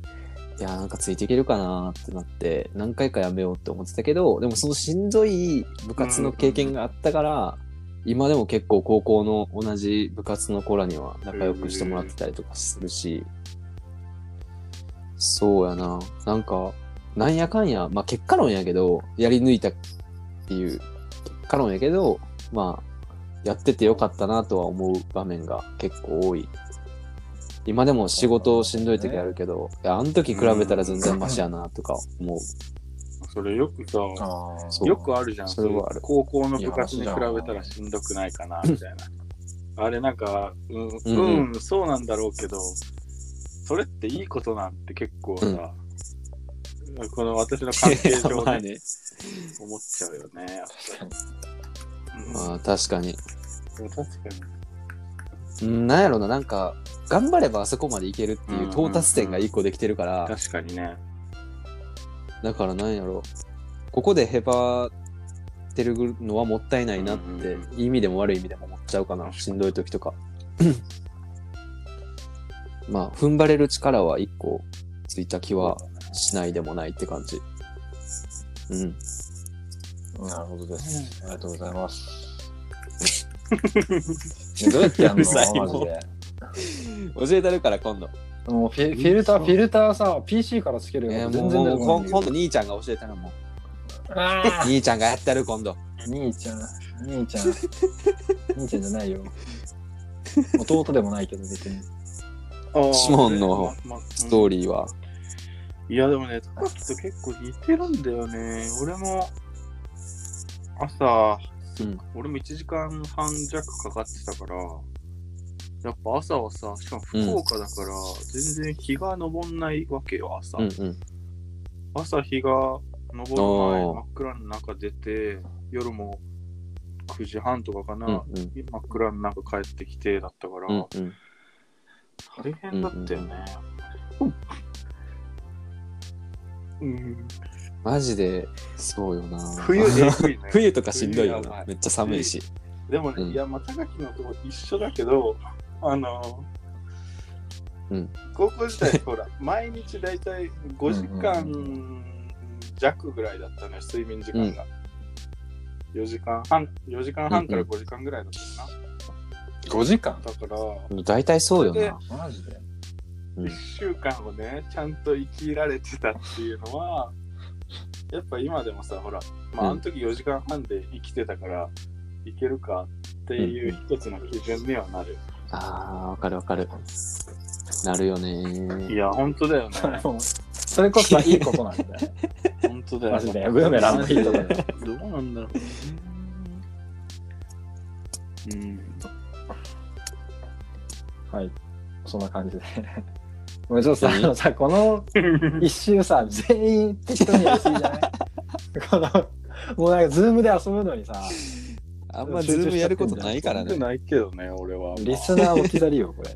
いやなんかついていけるかなーってなって、何回かやめようって思ってたけど、でもそのしんどい部活の経験があったから、今でも結構高校の同じ部活の子らには仲良くしてもらってたりとかするし、そうやな。なんか、なんやかんや、まあ結果論やけど、やり抜いたっていう結果論やけど、まあ、やっててよかったなとは思う場面が結構多い。今でも仕事しんどい時あるけど、いや、あの時比べたら全然マシやなとか思う。それよくさ、よくあるじゃん。それはある高校の部活に比べたらしんどくないかな、みたいな。あれなんか、うん、うんうん、そうなんだろうけど、それっていいことなんて結構さ、この私の関係上ね、まあね。思っちゃうよね。やっぱりうんまあ確かに。でも確かに。うんなんやろな、なんか、頑張ればあそこまでいけるっていう到達点が一個できてるから、確かにね。だからなんやろここでへばってるのはもったいないなって、うんうんいい意味でも悪い意味でも思っちゃうかな。しんどい時とか。まあ、踏ん張れる力は一個ついた気はしないでもないって感じ。うん。なるほどです。ありがとうございます。えどうやってやんうざいのマジで。教えてるから今度。もうフィフィルター、フィルターさ、PC からつけるえー、よ。全もうもう今度兄ちゃんが教えたらも。兄ちゃんがやってる今度。ー兄ちゃん、兄ちゃん。兄ちゃんじゃないよ。弟でもないけど、別に。シモンのストーリリーは。ー。いや、でもね、高木と結構似てるんだよね。俺も、朝、うん。俺も1時間半弱かかってたから、やっぱ朝はさ、しかも福岡だから、全然日が昇んないわけよ、朝。うんうん。朝日が昇る前、真っ暗の中出て、夜も9時半とかかな、うんうん。真っ暗の中帰ってきてだったから、うんうん。大変だったよね。うん、マジで、そうよな。冬えぐ いね。冬とかしんどいよ冬やば。なめっちゃ寒いし。でもね、うんいや、まあ、高木のとこ一緒だけど、あの、うん高校時代、ほら、毎日だいたい5時間弱ぐらいだったのよ、睡眠時間が。4時間半、4時間半から5時間ぐらいだったか5時間？な。だから、大体そうよそれでな。マジで？うん1週間をね、ちゃんと生きられてたっていうのは、やっぱ今でもさ、ほら、まあ、うんあの時4時間半で生きてたから、いけるかっていう一つの基準にはなる。ああ、わかるわかる。なるよね。いや、本当だよね。それこそ いいことなんだよ。本当だよマジでブーメランのいいとこだよ。どうなんだろうね。うん。はい。そんな感じで。もうちょっとさ、あ何のさ、この 一周さ、全員適当にやりすぎじゃない？この、もうなんかズームで遊ぶのにさ、あんまズームやることないからね。ないけどね、俺は。リスナーも置き去りよ、これ。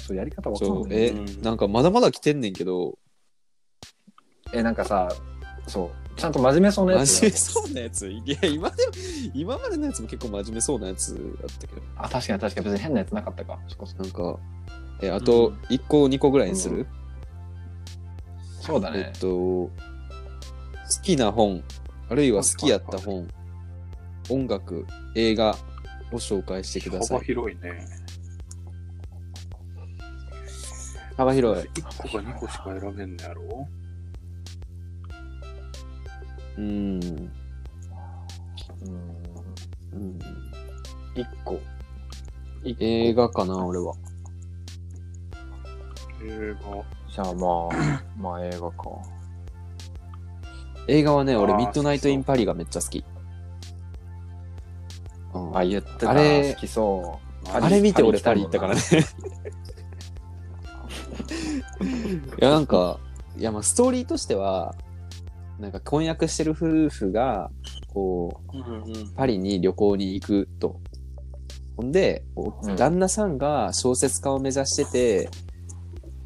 そうやり方わかそう、んない。えうん、なんかまだまだ来てんねんけど、え、なんかさ、そう、ちゃんと真面目そうなやつ真面目そうなやつ。いや、今でも、今までのやつも結構真面目そうなやつだったけど、あ、確かに確かに別に変なやつなかったか。なんか、え、あと1個、2個ぐらいにする、えそうだねっ。と、好きな本、あるいは好きやった本、音楽、映画を紹介してくださ幅い。広いね。幅広い。1個か2個しか選べんのやろ？うん。うん。うん一個。映画かな、俺は。映画。じゃあまあ、まあ映画か。映画はね、俺、ミッドナイト・イン・パリがめっちゃ好き。あうんあ、言ってた。あれ好きそう。あれ見て俺パリ行ったからね。いやなんかいやまあストーリーとしてはなんか婚約してる夫婦がこううんうん。パリに旅行に行くと。ほんで、おうん。旦那さんが小説家を目指してて、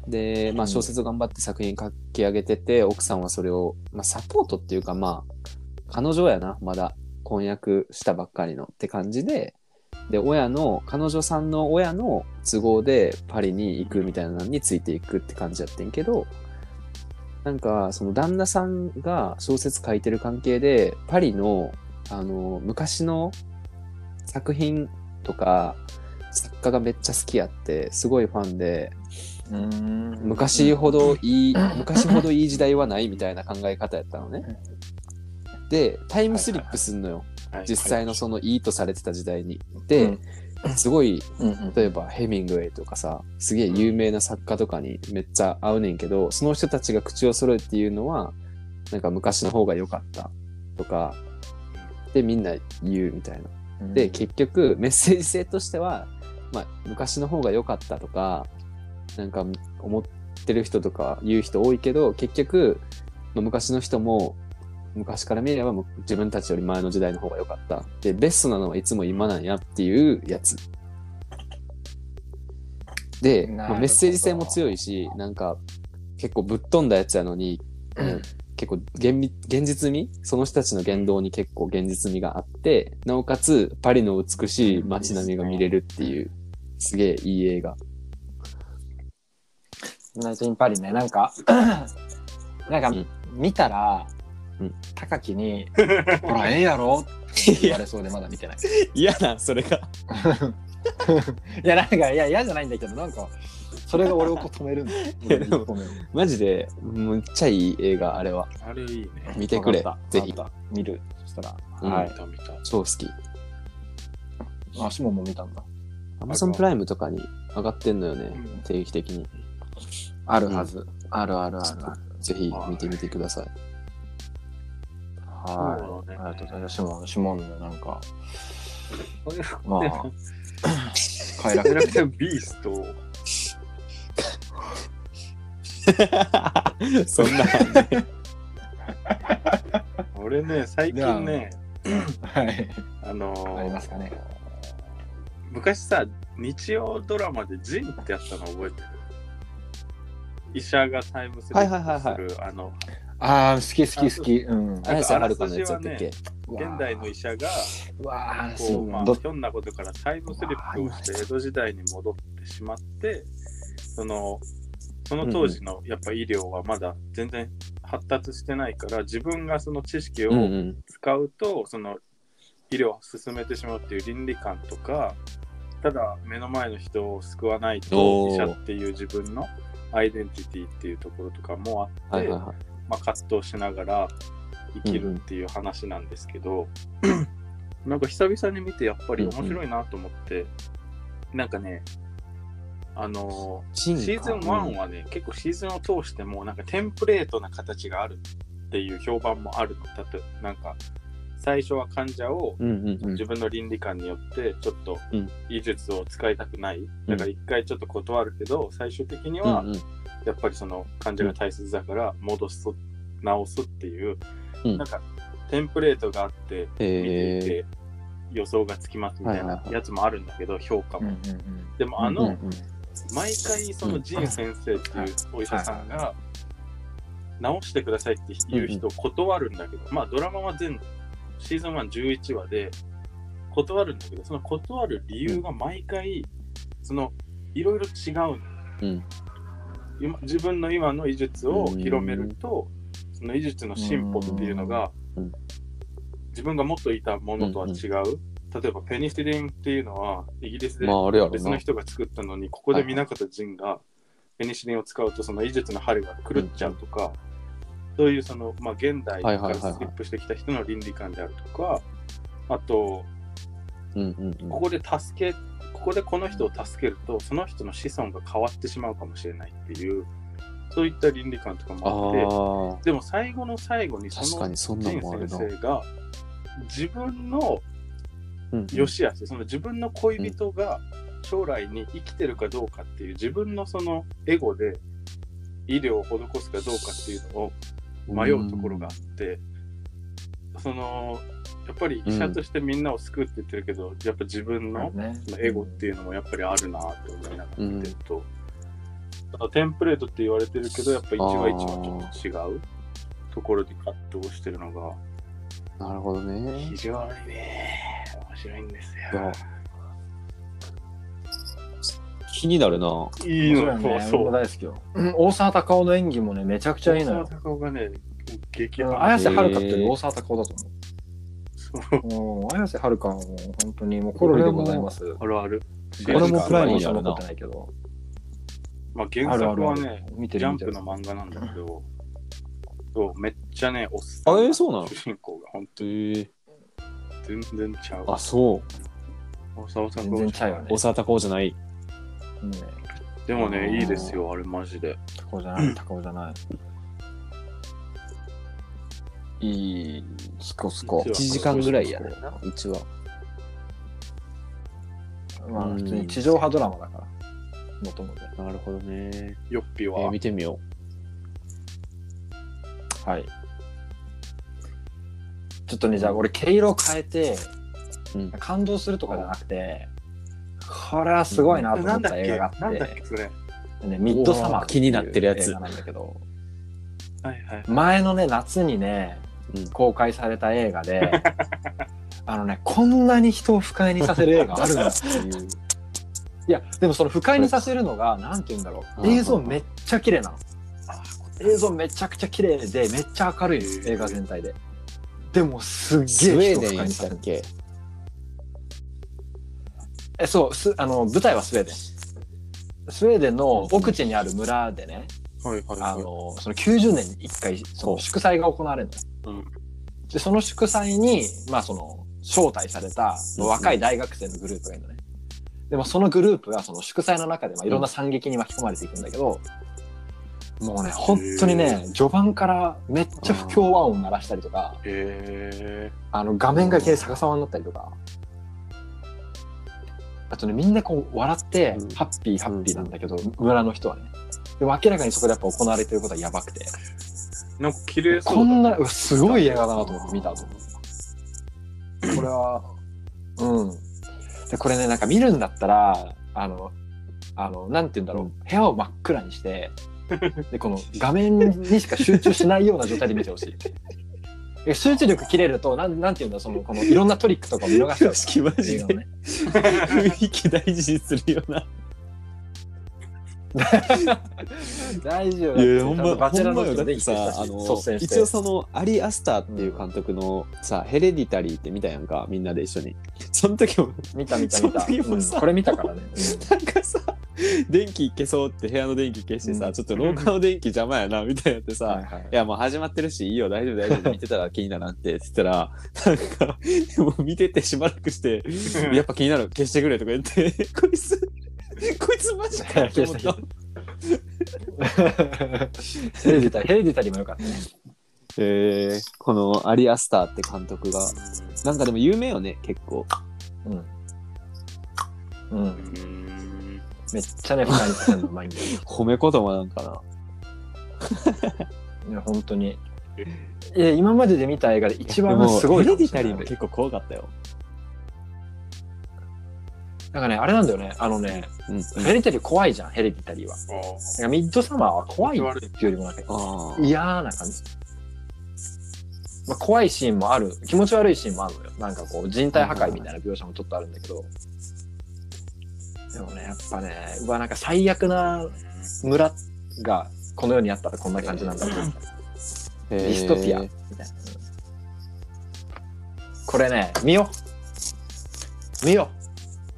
で、まあうん。小説を頑張って作品書き上げてて、奥さんはそれを、まあサポートっていうかまあ、彼女やな、まだ婚約したばっかりのって感じで、で、親の、彼女さんの親の都合でパリに行くみたいなのについていくって感じやってんけど、なんか、その旦那さんが小説書いてる関係で、パリの、あの、昔の作品とか、作家がめっちゃ好きやって、すごいファンで、うん昔ほどいい、昔ほどいい時代はないみたいな考え方やったのね。で、タイムスリップすんのよ。はい実際のそのいいとされてた時代に。で、すごい、例えばヘミングウェイとかさ、すげえ有名な作家とかにめっちゃ合うねんけど、その人たちが口を揃えて言うのは、なんか昔の方が良かったとか、でみんな言うみたいな。で、結局メッセージ性としては、まあ、昔の方が良かったとか、なんか思ってる人とか言う人多いけど、結局、まあ、昔の人も昔から見れば自分たちより前の時代の方が良かった。で、ベストなのはいつも今なんやっていうやつ。で、まあ、メッセージ性も強いし、なんか結構ぶっ飛んだやつやのに、結構厳密現実味？その人たちの言動に結構現実味があって、なおかつパリの美しい街並みが見れるっていう、すげえいい映画。ナイトインパリね、なんか、なんか、うん見たら、うん高木に、ほら、ええやろ？って言われそうでまだ見てない。嫌な、それが。いや、なんか、いや、嫌じゃないんだけど、なんか、それが俺をこう止めるんだ マジで、むっちゃいい映画、あれは。あれいいね。見てくれわかっ、たぜひわ。かった見る。そしたら、うんはい見。た見た。超好き。あ、シモンも見たんだ。アマゾンプライムとかに上がってんのよねうん、定期的に。あるはず。あるあるあるある。ぜひ見てみてください。はい。ねありがとうございます。シモン、シモンのなんか、まあ、快楽キャラクタービースト。そんな、俺ね、最近ね、はい。あのーありますかね。昔さ、日曜ドラマでジンってやったの覚えてる？医者がタイムスリップする、はいはいはいはあの、ああ、好き好き好き。うん。綾瀬はるかのやつやったっけ現代の医者が、うわあ、こ、そううまあ、どひょんなことからタイムスリップをして江戸時代に戻ってしまって、その、その当時のやっぱ医療はまだ全然発達してないから、自分がその知識をうんうん。使うと、その医療を進めてしまうっていう倫理観とか、ただ目の前の人を救わないと医者っていう自分のアイデンティティっていうところとかもあって、はいはいはい。まあ、葛藤しながら生きるっていう話なんですけど、なんか久々に見てやっぱり面白いなと思って、なんかね、あのーシシーズン1はね、結構シーズンを通してもなんかテンプレートな形があるっていう評判もあるの。だってなんか最初は患者をうんうんうん。自。分の倫理観によってちょっとうん。医術を使いたくない。だから一回ちょっと断るけど、最終的にはうんうんやっぱりその患者が大切だから戻す、直すっていう、うん。なんかテンプレートがあって見てい。て予想がつきますみたいなやつもあるんだけど、評価うんうも。んうん。でもあの、うんうん。毎回そのジン先生っていうお医者さんが直してくださいっていう人を断るんだけど、まあドラマは全シーズン111話で断るんだけどその断る理由が毎回そのいろいろ違うのうん今自分の今の医術を広めるとその医術の進歩っていうのがうん。自分がもっといたものとは違う。例えばペニシリンっていうのはイギリスで。別の人が作ったのに、ここで南方仁がペニシリンを使うと、その医術の針が狂っちゃうとか、そういうその、まあ、現代からスリップしてきた人の倫理観であるとか、あと、ここで助け、ここでこの人を助けると、その人の子孫が変わってしまうかもしれないっていう、そういった倫理観とかもあって、あでも最後の最後にあ、その。先生が自分のうんよしあし、その自分の恋人が将来に生きてるかどうかっていう自分のそのエゴで医療を施すかどうかっていうのを迷うところがあって、そのやっぱり医者としてみんなを救うって言ってるけど、やっぱ自分のエゴっていうのもやっぱりあるなって思いながら見てると、あのテンプレートって言われてるけどやっぱ一話一話ちょっと違うところで葛藤してるのがなるほどね非。常にね面白いんですよ。気になるな。いいの面白いねそうそう。大好きよ。うん大沢たかおの演技もね、めちゃくちゃいいのよ大。沢たかおがね激アうん綾瀬はるかって大沢たかおだと思う。うん綾瀬はるかはもう本当にもうコロリでございます。あるある。俺もプライムにあるなしか残ってないけど。まあ、原あるあ作はるあるね、見てジャンプる見てる。の漫画なんだけど、そうめっちゃね、おっさんあえーそうなの？主人公が本当えー、全然ちゃう。あ、そう。大沢たか全お然ちゃうよね大。沢たかおじゃない。うんねでもね、いいですよ、あれマジで。タカオじゃない、タカオじゃない。いい、スコスコ一。1時間ぐらいやねんな、1話。まあ、うん普通に地上波ドラマだから。もともと。なるほどね。ヨッピーえーは、見てみよはい。ちょっとね、じゃあ俺、毛色を変えて、うん感動するとかじゃなくて、これはすごいなと思った映画があなんだって、っけ、それ？ね、ミッドサマー気になってるやつ映画なんだけど、はいはい。前のね、夏にね、うん公開された映画で、あのね、こんなに人を不快にさせる映画あるんだっていう。いや、でもその不快にさせるのが、なんて言うんだろう。うん映像めっちゃ綺麗なの。あ映像めちゃくちゃ綺麗で、めっちゃ明るい映画全体で。でもすっげえ人を不快にさせる。え、そう、すあの、舞台はスウェーデン。スウェーデンの奥地にある村でね、はいはいはい。あの、その90年に1回、その祝祭が行われるのよ。うん。で、その祝祭に、まあその、招待されたうん若い大学生のグループがいるのね。でもそのグループがその祝祭の中で、まあいろんな惨劇に巻き込まれていくんだけど、もうね、本当にね、序盤からめっちゃ不協和音鳴らしたりとか、へあの画面がいきなり逆さまになったりとか、あとね、みんなこう笑ってうん、ハッピーハッピーなんだけど、村の人はね。でも明らかにそこでやっぱ行われてることはやばくて、ーなんか綺麗そうだこんな、すごい映画だなと思って見た後。これは、うん。で、これね、なんか見るんだったら、あの、あの、なんて言うんだろう、うん部屋を真っ暗にして、で、この画面にしか集中しないような状態で見てほしい。え集中力切れると、なん、なんて言うんだ、その、このいろんなトリックとかを見逃しちゃう 式マから。ジで映画のね。雰囲気大事にするよな。大丈夫。いや、ほんま、バチェラー。だってさ、一応その、アリ・アスターっていう監督のさ、ヘレディタリーって見たやんか、みんなで一緒に。その時も、見た見た見た。これ見たからね。なんかさ、電気消そうって部屋の電気消してさ、うんちょっと廊下の電気邪魔やな、みたいになってさ、いはいいや、もう始まってるし、いいよ、大丈夫、大丈夫、見てたら気にならんって言ってたら、なんか、でも見ててしばらくして、やっぱ気になる、消してくれとか言って、こいつ、こいつマジかって思った。ヘレディタリー、ヘレディタリーもよかったね。えー、このアリ・アスターって監督が、なんかでも有名よね、結構。うん。う。うんんめっちゃね、深いにさせるのうまいんだよ。褒め言葉なんかな。いや、本当に。いや、今までで見た映画で一番すごいヘレディタリーも結構怖かったよ。なんかね、あれなんだよね。あのね、うん。ヘレディタリー怖いじゃん、ヘレディタリーは。あなんかミッドサマーは怖いっていうよりもなんか。嫌な感じ。まあ、怖いシーンもある。気持ち悪いシーンもあるのよ。なんかこう、人体破壊みたいな描写もちょっとあるんだけど。でもね、やっぱね、うわ、なんか最悪な村がこの世にあったらこんな感じなんだろうな。デ ディストピアみたいな。これね、見よう見よう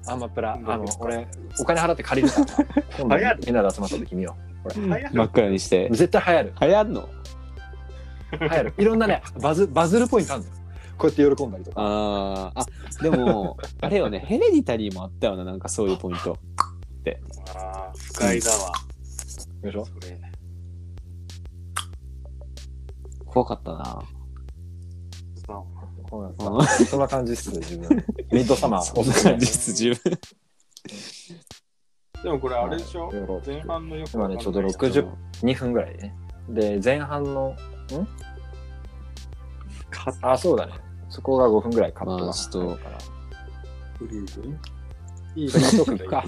アマプラ。あの、俺、お金払って借りるから。今度みんなで集まった時見よ真っ暗にしてう。。絶対流行る。流行んの？流行る。いろんなね、バズ、バズるポイントあるのよ。こうやって喜んだりとか。ああ。あ、でも、あれよね、ヘレディタリーもあったよな、なんかそういうポイント。あー、不快だわ。でしょ？怖かったな。そうなんうんですそんな感じっすね、自分。ミッドサマー。そんな感じです、自分。でもこれあれでしょヨーロッパ前半のよく今ね、ちょうどわかんない60 2分ぐらいでね。で、前半の、ん？カあ、そうだね。そこが5分ぐらいカットがまあちょっと入るから。フリーでいいフリートか。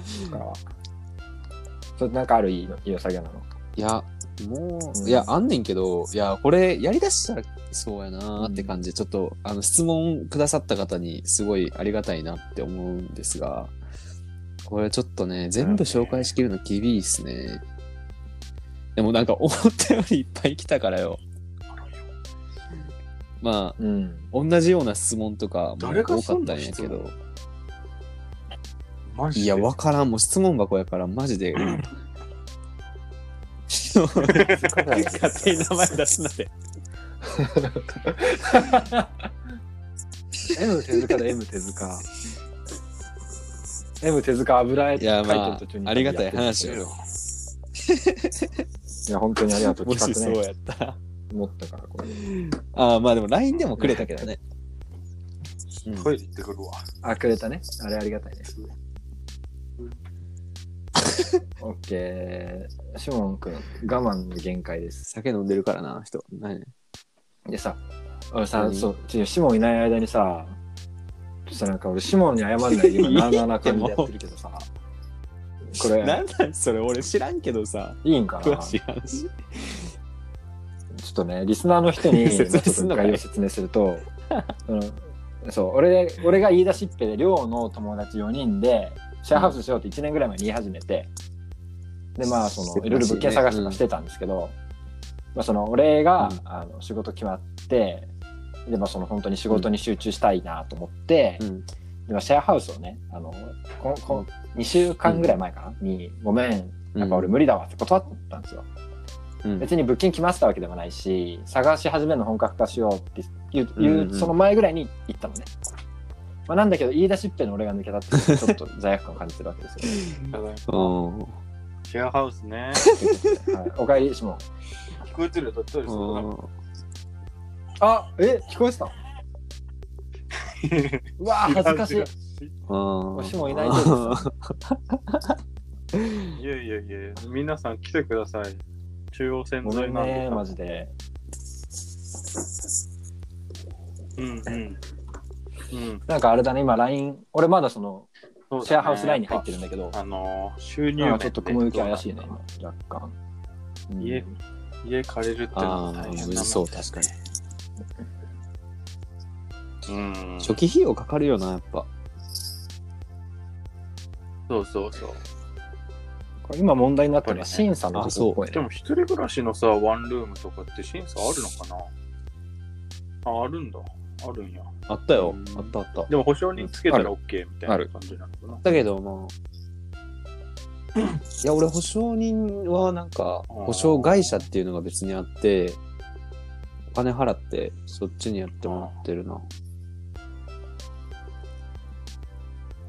なんかある？いいの？いいよ、作業なの？いや、もう、うんいや、あんねんけど、いや、これ、やりだしたらそうやなーって感じで、ちょっと、あの、質問くださった方に、すごいありがたいなって思うんですが、これちょっとね、全部紹介しきるの厳しいっすね。でもなんか、思ったよりいっぱい来たからよ。まうん。あ、同じような質問とかも多かったんやけど、いや、わからん。もう質問箱やから、マジで。勝手に名前出すなで。M 手塚で M 手塚。M 手塚油絵っていや、書いてるまあ途中に。、ありがたい話よ。いや、本当にありがとう。もしそうやったら。思ったから、これ。ああ、まあでも LINE でもくれたけどね。うんトイレ行ってくるわ。あ、くれたね。あれありがたいね。オッケー。シモン君、我慢の限界です。酒飲んでるからな、人。何？でさ、俺さ、何？そう、ちシモンいない間にさ、ちょっとなんか俺、シモンに謝んない で今、なあなあな感じでやってるけどさ、これ、なんなんそれ、俺知らんけどさ。いいんかな？詳しい話。ちょっとね、リスナーの人に説明すんのかい概要説明すると、うん、そう俺俺が言い出しっぺで寮の友達4人でシェアハウスしようって1年ぐらい前に言い始めて、でまあそのいろいろ物件探しとかしてたんですけど、まあ、その俺が、うん。あの仕事決まってで、まあ、その本当に仕事に集中したいなと思って、うん。でまあシェアハウスをねあのここ2週間ぐらい前かな、に「ごめんやっぱ俺無理だわ」って断ったんですよ。うん、別に物件決まってたわけでもないし探し始めるの本格化しようっていう,、その前ぐらいに言ったのね、まあ、なんだけど言い出しっぺの俺が抜けたってちょっと罪悪感を感じてるわけですよ、うん。シェアハウスね。はい、おかえりしも聞こえてるよ、だってトイレするなあえ聞こえてた？のうわー 恥ずかしいうん。しもいないとですいやいやいや、皆さん来てください。中央線沿いなんで。ねマジでうんうん。うん。なんかあれだね今 LINE 俺まだそのシェアハウス LINE に入ってるんだけどあのー、収入面なんかちょっと雲行き怪しいね今若干、うん家家借りるってのは大変そう、確かに。うん。初期費用かかるよな、やっぱ。そうそうそう。今問題になってるのは審査のとこねでも一人暮らしのさ、ワンルームとかって審査あるのかな？あ、あるんだ。あるんや。あったよう。んあったあった。でも保証人つけたら OK みたいあるな感じなのかな。だけど、まあ。いや、俺、保証人はなんか、保証会社っていうのが別にあって、お金払って、そっちにやってもらってるな。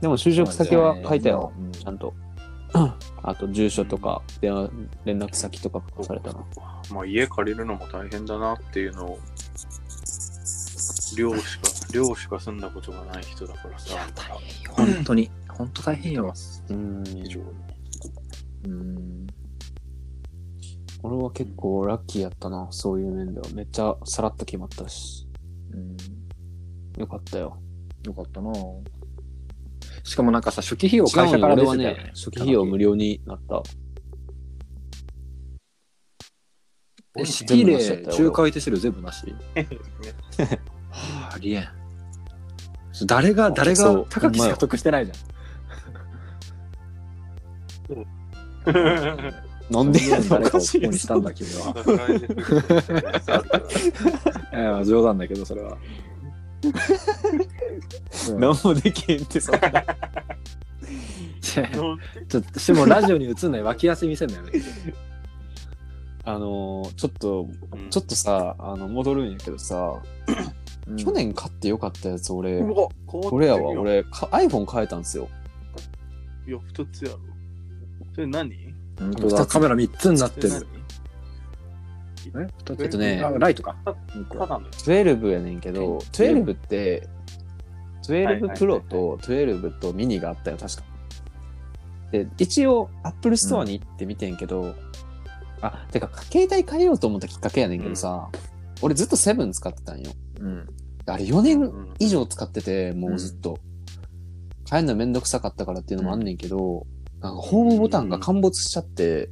でも、就職先は書いたよ、うんちゃんと。あと、住所とか、電話、連絡先とか書かされたな。まあ家借りるのも大変だなっていうのを、寮しか、寮しか住んだことがない人だからさ。本当に本当大変ようん。非常に。うん俺は結構ラッキーやったな、そういう面では。めっちゃさらっと決まったし。うんよかったよ。よかったなしかもなんかさ初期費用会社から出てたよねね、初期費用無料になった。えシ全ティ部なしだったよで仲介手数料全部なし？はあありえん誰が誰が高木しか得してないじなんでやねん誰おかかをここにしいしたんだ君は。冗談だけどそれは。うん。何もできへんってそんな。ちょっとしもラジオに映んない脇汗見せんなよあのー、ちょっと、ちょっとさ、あの、戻るんやけどさ、去年買ってよかったやつ、俺、うわ、これやわ、。俺、か iPhone 変えたんですよ。いや、二つやろ。それ何？本当だカメラ3つになってそれ何？る機。え二つ？えっとねあライトか。ただの？12やねんけど、12って、12はいはいはい Pro と12とミニがあったよ、確か。で、一応、Apple Store に行ってみてんけど、あ、てか、携帯変えようと思ったきっかけやねんけどさ、俺ずっと7使ってたんよ。うん。あれ4年うん以上使ってて、もうずっと。変えるのめんどくさかったからっていうのもあんねんけど、なんかホームボタンが陥没しちゃって、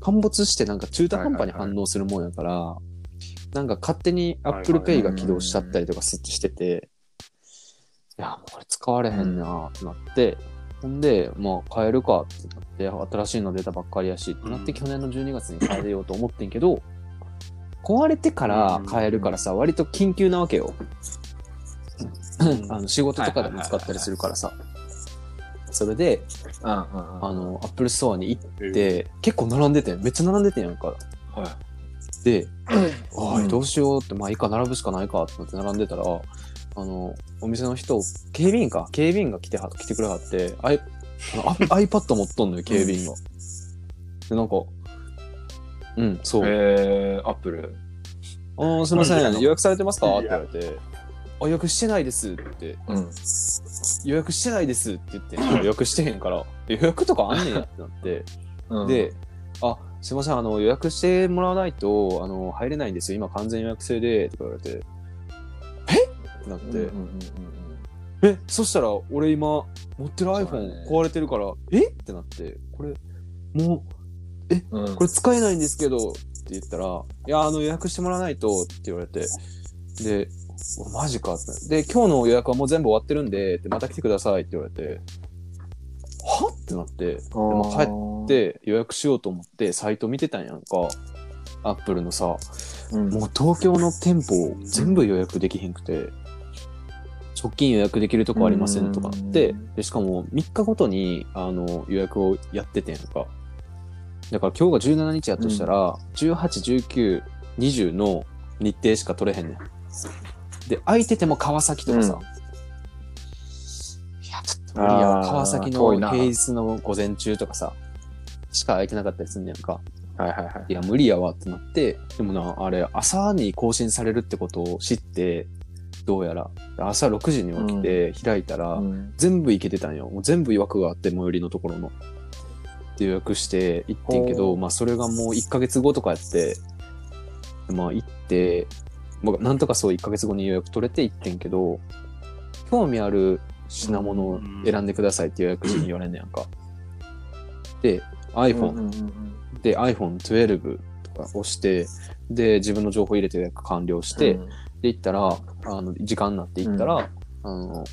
陥没してなんか中途半端に反応するもんやから、なんか勝手に Apple はいはい Pay が起動しちゃったりとかすしてて、いや、もうこれ使われへんなってなって、ほんで、まあ変えるかってなって、新しいの出たばっかりやしってなって、うん去年の12月に変えようと思ってんけど、壊れてから変えるからさ、割と緊急なわけよ。あの仕事とかでも使ったりするからさ。それで、うんうんうん。あの、アップルストアに行っえて、結構並んでて、めっちゃ並んでてんやんか。はい。で、おい、うんどうしようって、まあいいか、並ぶしかないかってなって並んでたら、あの、お店の人、警備員か、警備員が来ては、来てくれはって、あい、あのあ iPad 持っとんのよ、警備員が。で、なんか、うん、そう。えー、アップル。あーすいません、うん予約されてますか？って言われて、あ、予約してないですって、うん。予約してないですって言って、予約してへんから、予約とかあんねんやってなって、うん、で、あ、すいません、あの、予約してもらわないと、あの、入れないんですよ。今完全予約制で、とか言われて、え？なって、うんうんうんえ、そしたら、俺今、持ってる iPhone ね。壊れてるから、え？ってなって、これ、もうんうん。う、これ使えないんですけど、って言ったら、いや、あの、予約してもらわないと、って言われて、で、おマジかって。で、今日の予約はもう全部終わってるんで、ってまた来てくださいって言われて、は？ってなって、でも帰って予約しようと思ってサイト見てたんやんか。アップルのさ、うん、もう東京の店舗全部予約できへんくて、直近予約できるとこありませんとかなってうん、でしかも3日ごとにあの予約をやっててんやんか。だから今日が17日やとしたら、18、19、20の日程しか取れへんねん。で、空いてても川崎とかさ、うんいや、ちょっと無理や川崎の平日の午前中とかさ、しか空いてなかったりすんねやんか。はいはいはいい。や、無理やわってなって、でもな、あれ、朝に更新されるってことを知って、どうやら、朝6時に起きて開いたら、うん。全部行けてたんよ。もう全部枠があって、最寄りのところの。で予約して行ってんけど、まあそれがもう1ヶ月後とかやって、まあ行って、まあなんとかそう1ヶ月後に予約取れて行ってんけど、興味ある品物を選んでくださいって予約時に言われんねやんか。で、iPhone、うんうんうんで iPhone12 とか押して、で、自分の情報入れて予約完了して、うんで、行ったら、あの、時間になって行ったら、あの、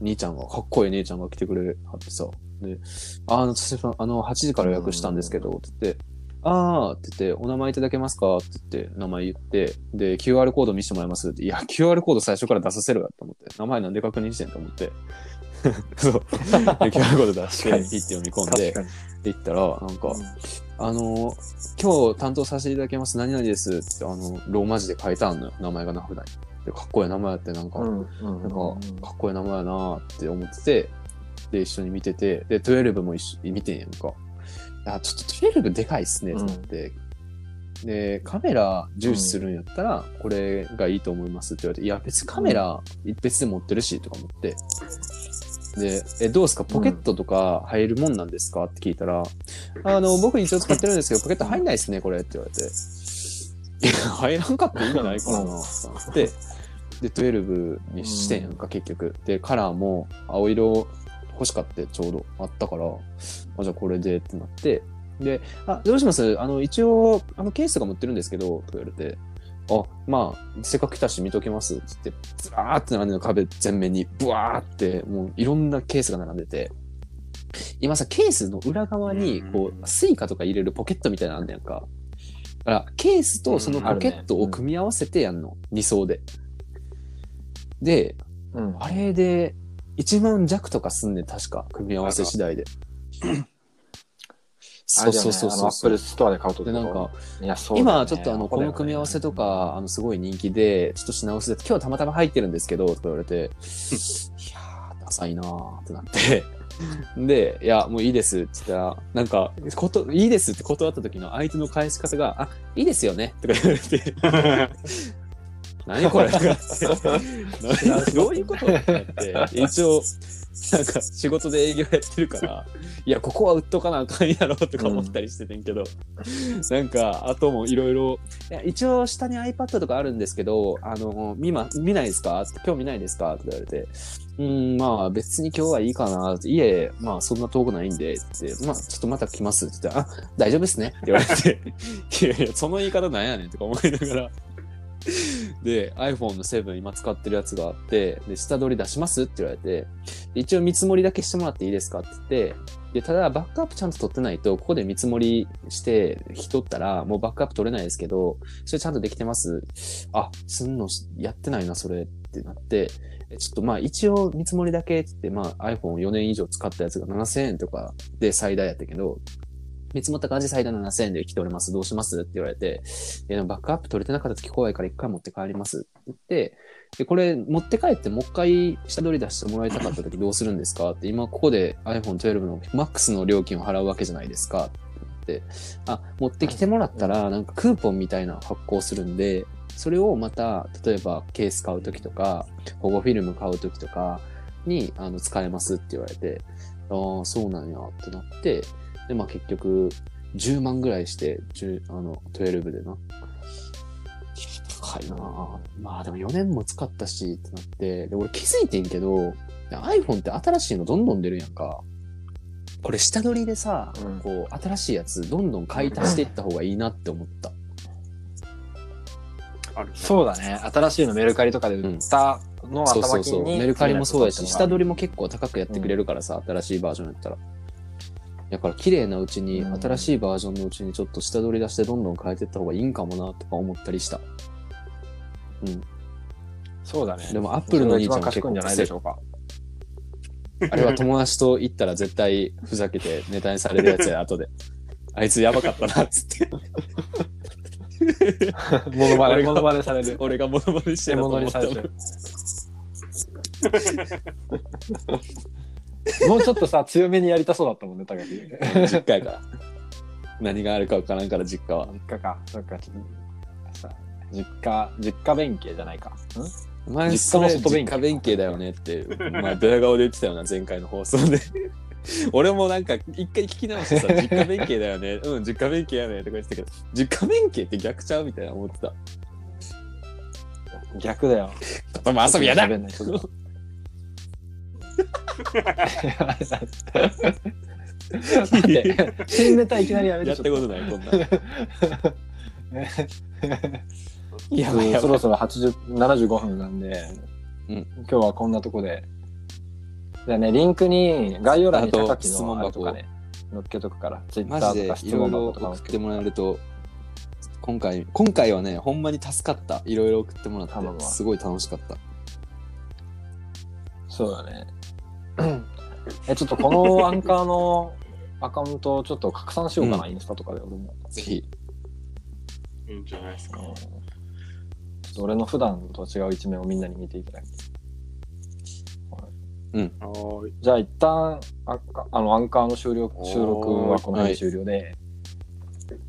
兄ちゃんが、かっこいい姉ちゃんが来てくれはってさ、で、ああの、あの、8時から予約したんですけど、って言って、あーって言って、お名前いただけますか？って言って、名前言って、で、QR コード見せてもらいます？って、いや、QR コード最初から出させろやと思って、名前なんで確認してんと思って、そう。で QR コード出して、ピッて読み込んで。で行ったら、なんか、あの、今日担当させていただきます、何々ですって、あの、ローマ字で書いてあんのよ、名前が名札に。で、かっこいい名前やって、なんか、うんうんなんか、うんかっこいい名前やなーって思ってて、で、一緒に見てて、で、12も一緒に見てんやんか。いや、ちょっと12でかいっすね、ってなって。で、カメラ重視するんやったら、これがいいと思いますって言われて、いや、別にカメラ別で持ってるし、とか思って。で、え、どうですか？ポケットとか入るもんなんですか？って聞いたら、あの、僕一応使ってるんですけど、ポケット入んないですね、これって言われて。いや、入らんかったらいいんじゃないかな、って。で、12にしてんやんか、結局。で、カラーも青色欲しかってちょうどあったから、あ、じゃあこれでってなって。で、あ、どうします？あの、一応、あの、ケースとか持ってるんですけど、とか言われて、あ、まあ、せっかく来たし見ときます。つって、ずらーって並んでる壁全面に、ブワーって、もういろんなケースが並んでて、今さ、ケースの裏側に、こうスイカとか入れるポケットみたいなのあんねやんか。だから、ケースとそのポケットを組み合わせてやんの。2層で。で、うんあれで、1万弱とかすんねん、確か。組み合わせ次第で。そうそうそうアップルそう。ストアで買うとで、なんか、いや、そうね。今ちょっとあの、この組み合わせとか、あの、すごい人気で、ちょっと品薄で、今日たまたま入ってるんですけど、とか言われて、いやー、出さいなーってなって、で、いや、もういいですって言ったら、なんか、こと、いいですって断った時の相手の返し方が、あ、いいですよねとか言われて、何これどういうことって、一応、なんか仕事で営業やってるから、いや、ここは売っとかなあかんやろとか思ったりしててんけど、なんか、あともいろいろ、一応下に iPad とかあるんですけど、あの、見ま、見ないですか？興味ないですか？って言われて、うーん、まあ別に今日はいいかなって。いえ、まあそんな遠くないんで、って。まあちょっとまた来ますって言ったら、あ、大丈夫ですねって言われて、いやいや、その言い方なんやねんとか思いながら。で、iPhone の7今使ってるやつがあって、で、下取り出しますって言われて、一応見積もりだけしてもらっていいですかって言って、で、ただバックアップちゃんと取ってないと、ここで見積もりして引き取ったら、もうバックアップ取れないですけど、それちゃんとできてます。あ、すんのやってないな、それってなって、ちょっとまあ一応見積もりだけってって、まあ iPhone4 年以上使ったやつが7000円とかで最大やったけど、見積もった感じ最大7000円で来ております。どうしますって言われて、バックアップ取れてなかった時怖いから一回持って帰ります。って言って、で、これ持って帰ってもう一回下取り出してもらいたかった時どうするんですかって、今ここで iPhone12 の MAX の料金を払うわけじゃないですか。って言って、あ、持ってきてもらったらなんかクーポンみたいなの発行するんで、それをまた、例えばケース買うときとか、保護フィルム買うときとかにあの使えますって言われて、ああ、そうなんやってなって、で、まあ結局、10万ぐらいして、10あの、12でな。高いなあまあでも4年も使ったし、ってなって、で、俺気づいてんけど、iPhone って新しいのどんどん出るやんか。これ下取りでさ、うんこう、新しいやつどんどん買い足していった方がいいなって思った。そうだね。新しいのメルカリとかで売ったのをそうそうそう。頭金に。メルカリもそうやし、下取りも。も結構高くやってくれるからさ、新しいバージョンやったら。だから綺麗なうちに、うん新しいバージョンのうちにちょっと下取り出してどんどん変えていった方がいいんかもなとか思ったりした。うん。そうだね。でもアップルの兄ちゃんも結構じゃないでしょうか。あれは友達と行ったら絶対ふざけてネタにされるやつや、後で。あいつやばかったな、っつって。モノマネ、モノマネされる。俺がモノマネして獲ると思ったの物にされてる。もうちょっとさ、強めにやりたそうだったもんね、高木。実家やから。何があるかわからんから、実家は。実家か。そっか、ちょっとさ、実家、実家弁慶じゃないか。ん？お前、実家の外弁慶実家弁慶だよねって、まあ、ドヤ顔で言ってたよな、前回の放送で。俺もなんか、一回聞き直してさ、実家弁慶だよね。うん、実家弁慶やね。とか言ってたけど、実家弁慶って逆ちゃうみたいな思ってた。逆だよ。言葉遊びやだ 待って、新ネタいきなりやめてやったことない、こんな。いや、そろそろ80 75分なんで、うん今日はこんなとこで。じゃあね、リンクに概要欄に高木質問箱のあれとかね、載っけとくから、ツイッマジでターとか質問箱とか載送ってもらえる。ると、今回、今回はね、ほんまに助かった。いろいろ送ってもらって、すごい楽しかった。そうだね。え、ちょっとこの アンカーのアカウントをちょっと拡散しようかな、うんインスタとかで俺も。ぜひ。いいんじゃないですか。うんちょっと俺の普段と違う一面をみんなに見ていただいて。はーい。じゃあ一旦アンカあのアンカーの収録収録はこの辺で終了で、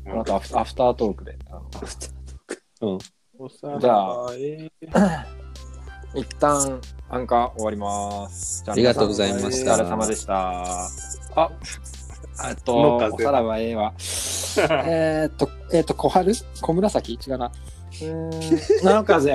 この後アフアフタートークであのアフタートーク。うん。じゃあ 一旦アンカー終わります。ありがとうございましたお疲れ様でした。あ、えっと、おさらば A は、えーっと、えーっと、小春？小紫？違うな。うーん、なの風。